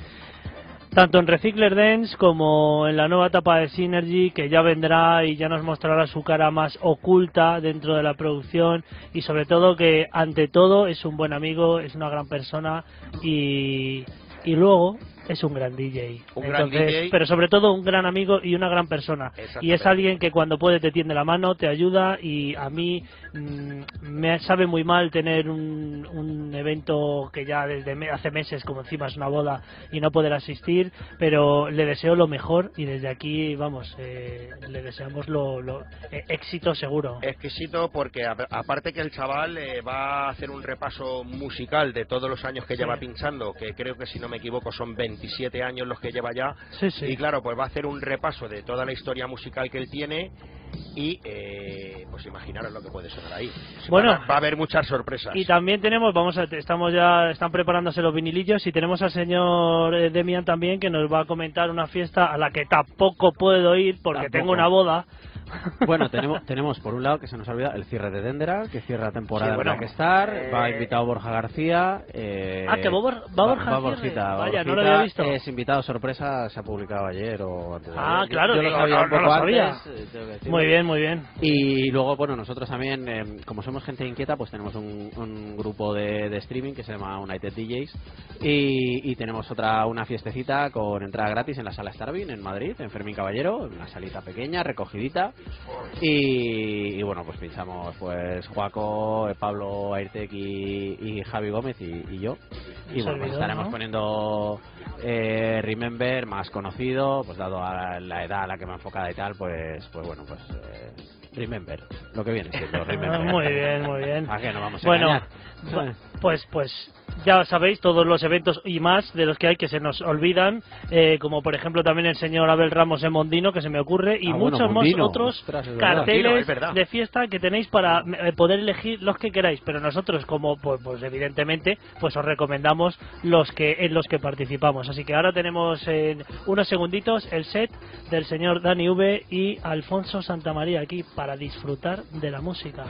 tanto en Recycler Dance como en la nueva etapa de Synergy, que ya vendrá y ya nos mostrará su cara más oculta dentro de la producción y sobre todo que ante todo es un buen amigo, es una gran persona y, y luego es un gran DJ. Un gran Entonces, DJ. Pero sobre todo un gran amigo y una gran persona. Y es alguien que cuando puede te tiende la mano, te ayuda y a mí mm, me sabe muy mal tener un, un evento que ya desde me- hace meses, como encima es una boda, y no poder asistir, pero le deseo lo mejor y desde aquí, vamos, eh, le deseamos lo, lo- eh, éxito seguro. Exquisito porque a- aparte que el chaval eh, va a hacer un repaso musical de todos los años que Sí. lleva pinchando, que creo que si no me equivoco son 27 años los que lleva ya. Sí, sí. Y claro, pues va a hacer un repaso de toda la historia musical que él tiene y eh, pues imaginaros lo que puede sonar ahí. Bueno. va, a- va a haber muchas sorpresas. Y también tenemos, vamos a, estamos ya, están preparándose los vinilillos y tenemos al señor eh, Demian también que nos va a comentar una fiesta a la que tampoco puedo ir porque Tampoco. tengo una boda. Bueno, tenemos, tenemos por un lado, que se nos olvida, el cierre de Dendera, que cierra temporada Sí, bueno. de Blackstar. Eh, Va invitado Borja García. eh, Ah, que va Bor- va Borja Borjita, cierre. va Vaya, no lo Borjita. había visto. Es invitado sorpresa, se ha publicado ayer o antes de Ah, ayer. claro, yo, lo sabía no- un no poco lo sabía. antes, eh. Muy bien, muy bien. Y luego, bueno, nosotros también, eh, como somos gente inquieta, pues tenemos un, un grupo de, de streaming que se llama United DJs y, y tenemos otra una fiestecita con entrada gratis en la sala Starvin en Madrid, en Fermín Caballero, una salita pequeña, recogidita y, y bueno, pues pinchamos pues Juaco, eh, Pablo Airtec y, y Javi Gómez y, y yo y bueno, pues estaremos ¿no? poniendo eh, Remember más conocido, pues dado a la edad a la que me enfocada y tal, pues pues bueno, pues eh, Remember, lo que viene siendo Remember. Muy bien, muy bien. ¿A qué no vamos a bueno, engañar? pues, pues ya sabéis todos los eventos y más de los que hay que se nos olvidan, eh, como por ejemplo también el señor Abel Ramos en Mondino, que se me ocurre, y Ah, bueno, muchos más otros Ostras, es verdad. carteles Mondino, de fiesta que tenéis para eh, poder elegir los que queráis. Pero nosotros, como pues, pues evidentemente, pues os recomendamos los que en los que participamos. Así que ahora tenemos en unos segunditos el set del señor Dani V y Alfonso Santamaría aquí para disfrutar de la música.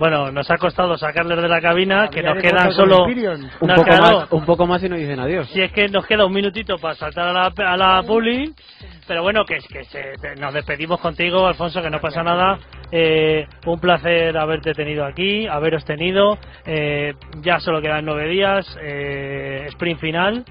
Bueno, nos ha costado sacarles de la cabina, que nos quedan solo... Un nos poco, quedó- más, un poco más y nos dicen adiós. Si es que nos queda un minutito para saltar a la, a la publi, pero bueno, que, es que se- nos despedimos contigo, Alfonso, que no pasa nada. Eh, un placer haberte tenido aquí, haberos tenido. Eh, ya solo quedan nueve días, eh, sprint final.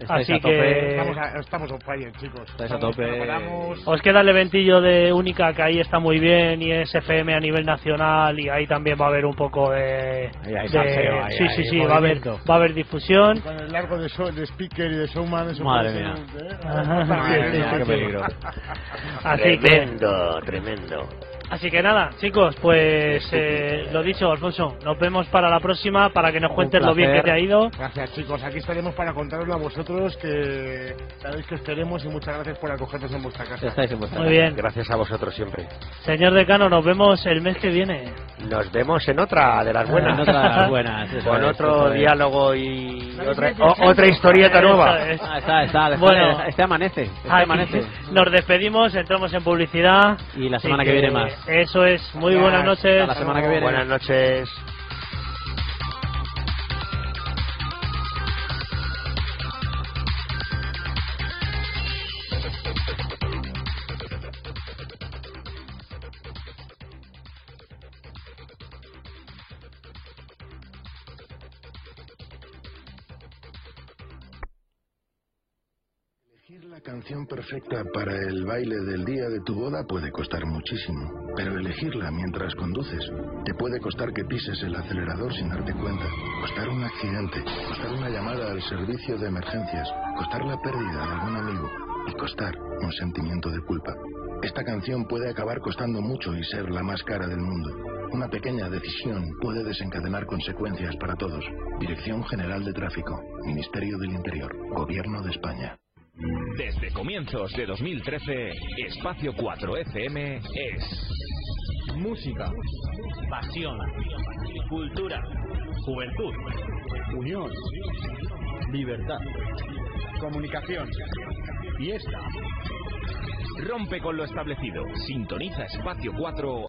Estáis Así a tope. que Estamos, a, estamos on fire, chicos. Estáis a Estamos- tope. preparamos- os queda el eventillo de Única, que ahí está muy bien, y es FM a nivel nacional, y ahí también va a haber un poco de... Ahí hay de- salseo, ahí sí, hay sí, sí, va a haber, movimiento. va a haber difusión. Con el largo de, show- de speaker y de showman. Eso Madre puede ser mía. un- ¿eh? Ajá. Madre mía, Qué peligro. Así que, Tremendo, tremendo. Así que nada, chicos, pues eh, lo dicho, Alfonso, nos vemos para la próxima para que nos cuentes lo bien que te ha ido. Gracias chicos, aquí estaremos para contaroslo a vosotros que sabéis que os queremos y muchas gracias por acogernos en vuestra casa. Estáis en vuestra Muy casa. bien. Gracias a vosotros siempre. Señor decano, nos vemos el mes que viene. Nos vemos en otra de las buenas. En otras buenas. eso Con es, otro diálogo y otra, o- otra historieta nueva. Eso es. Ah, está, está, está, Bueno. este amanece. Este amanece. Nos despedimos, entramos en publicidad. Y la semana que viene más. Eso es, muy buenas noches. Hasta la semana que viene. Buenas noches. Canción perfecta para el baile del día de tu boda puede costar muchísimo, pero elegirla mientras conduces te puede costar que pises el acelerador sin darte cuenta, costar un accidente, costar una llamada al servicio de emergencias, costar la pérdida de algún amigo y costar un sentimiento de culpa. Esta canción puede acabar costando mucho y ser la más cara del mundo. Una pequeña decisión puede desencadenar consecuencias para todos. Dirección General de Tráfico, Ministerio del Interior, Gobierno de España. Desde comienzos de 2013, Espacio 4 FM es Música, pasión, cultura, juventud, unión, libertad, comunicación, fiesta. Rompe con lo establecido. Sintoniza Espacio 4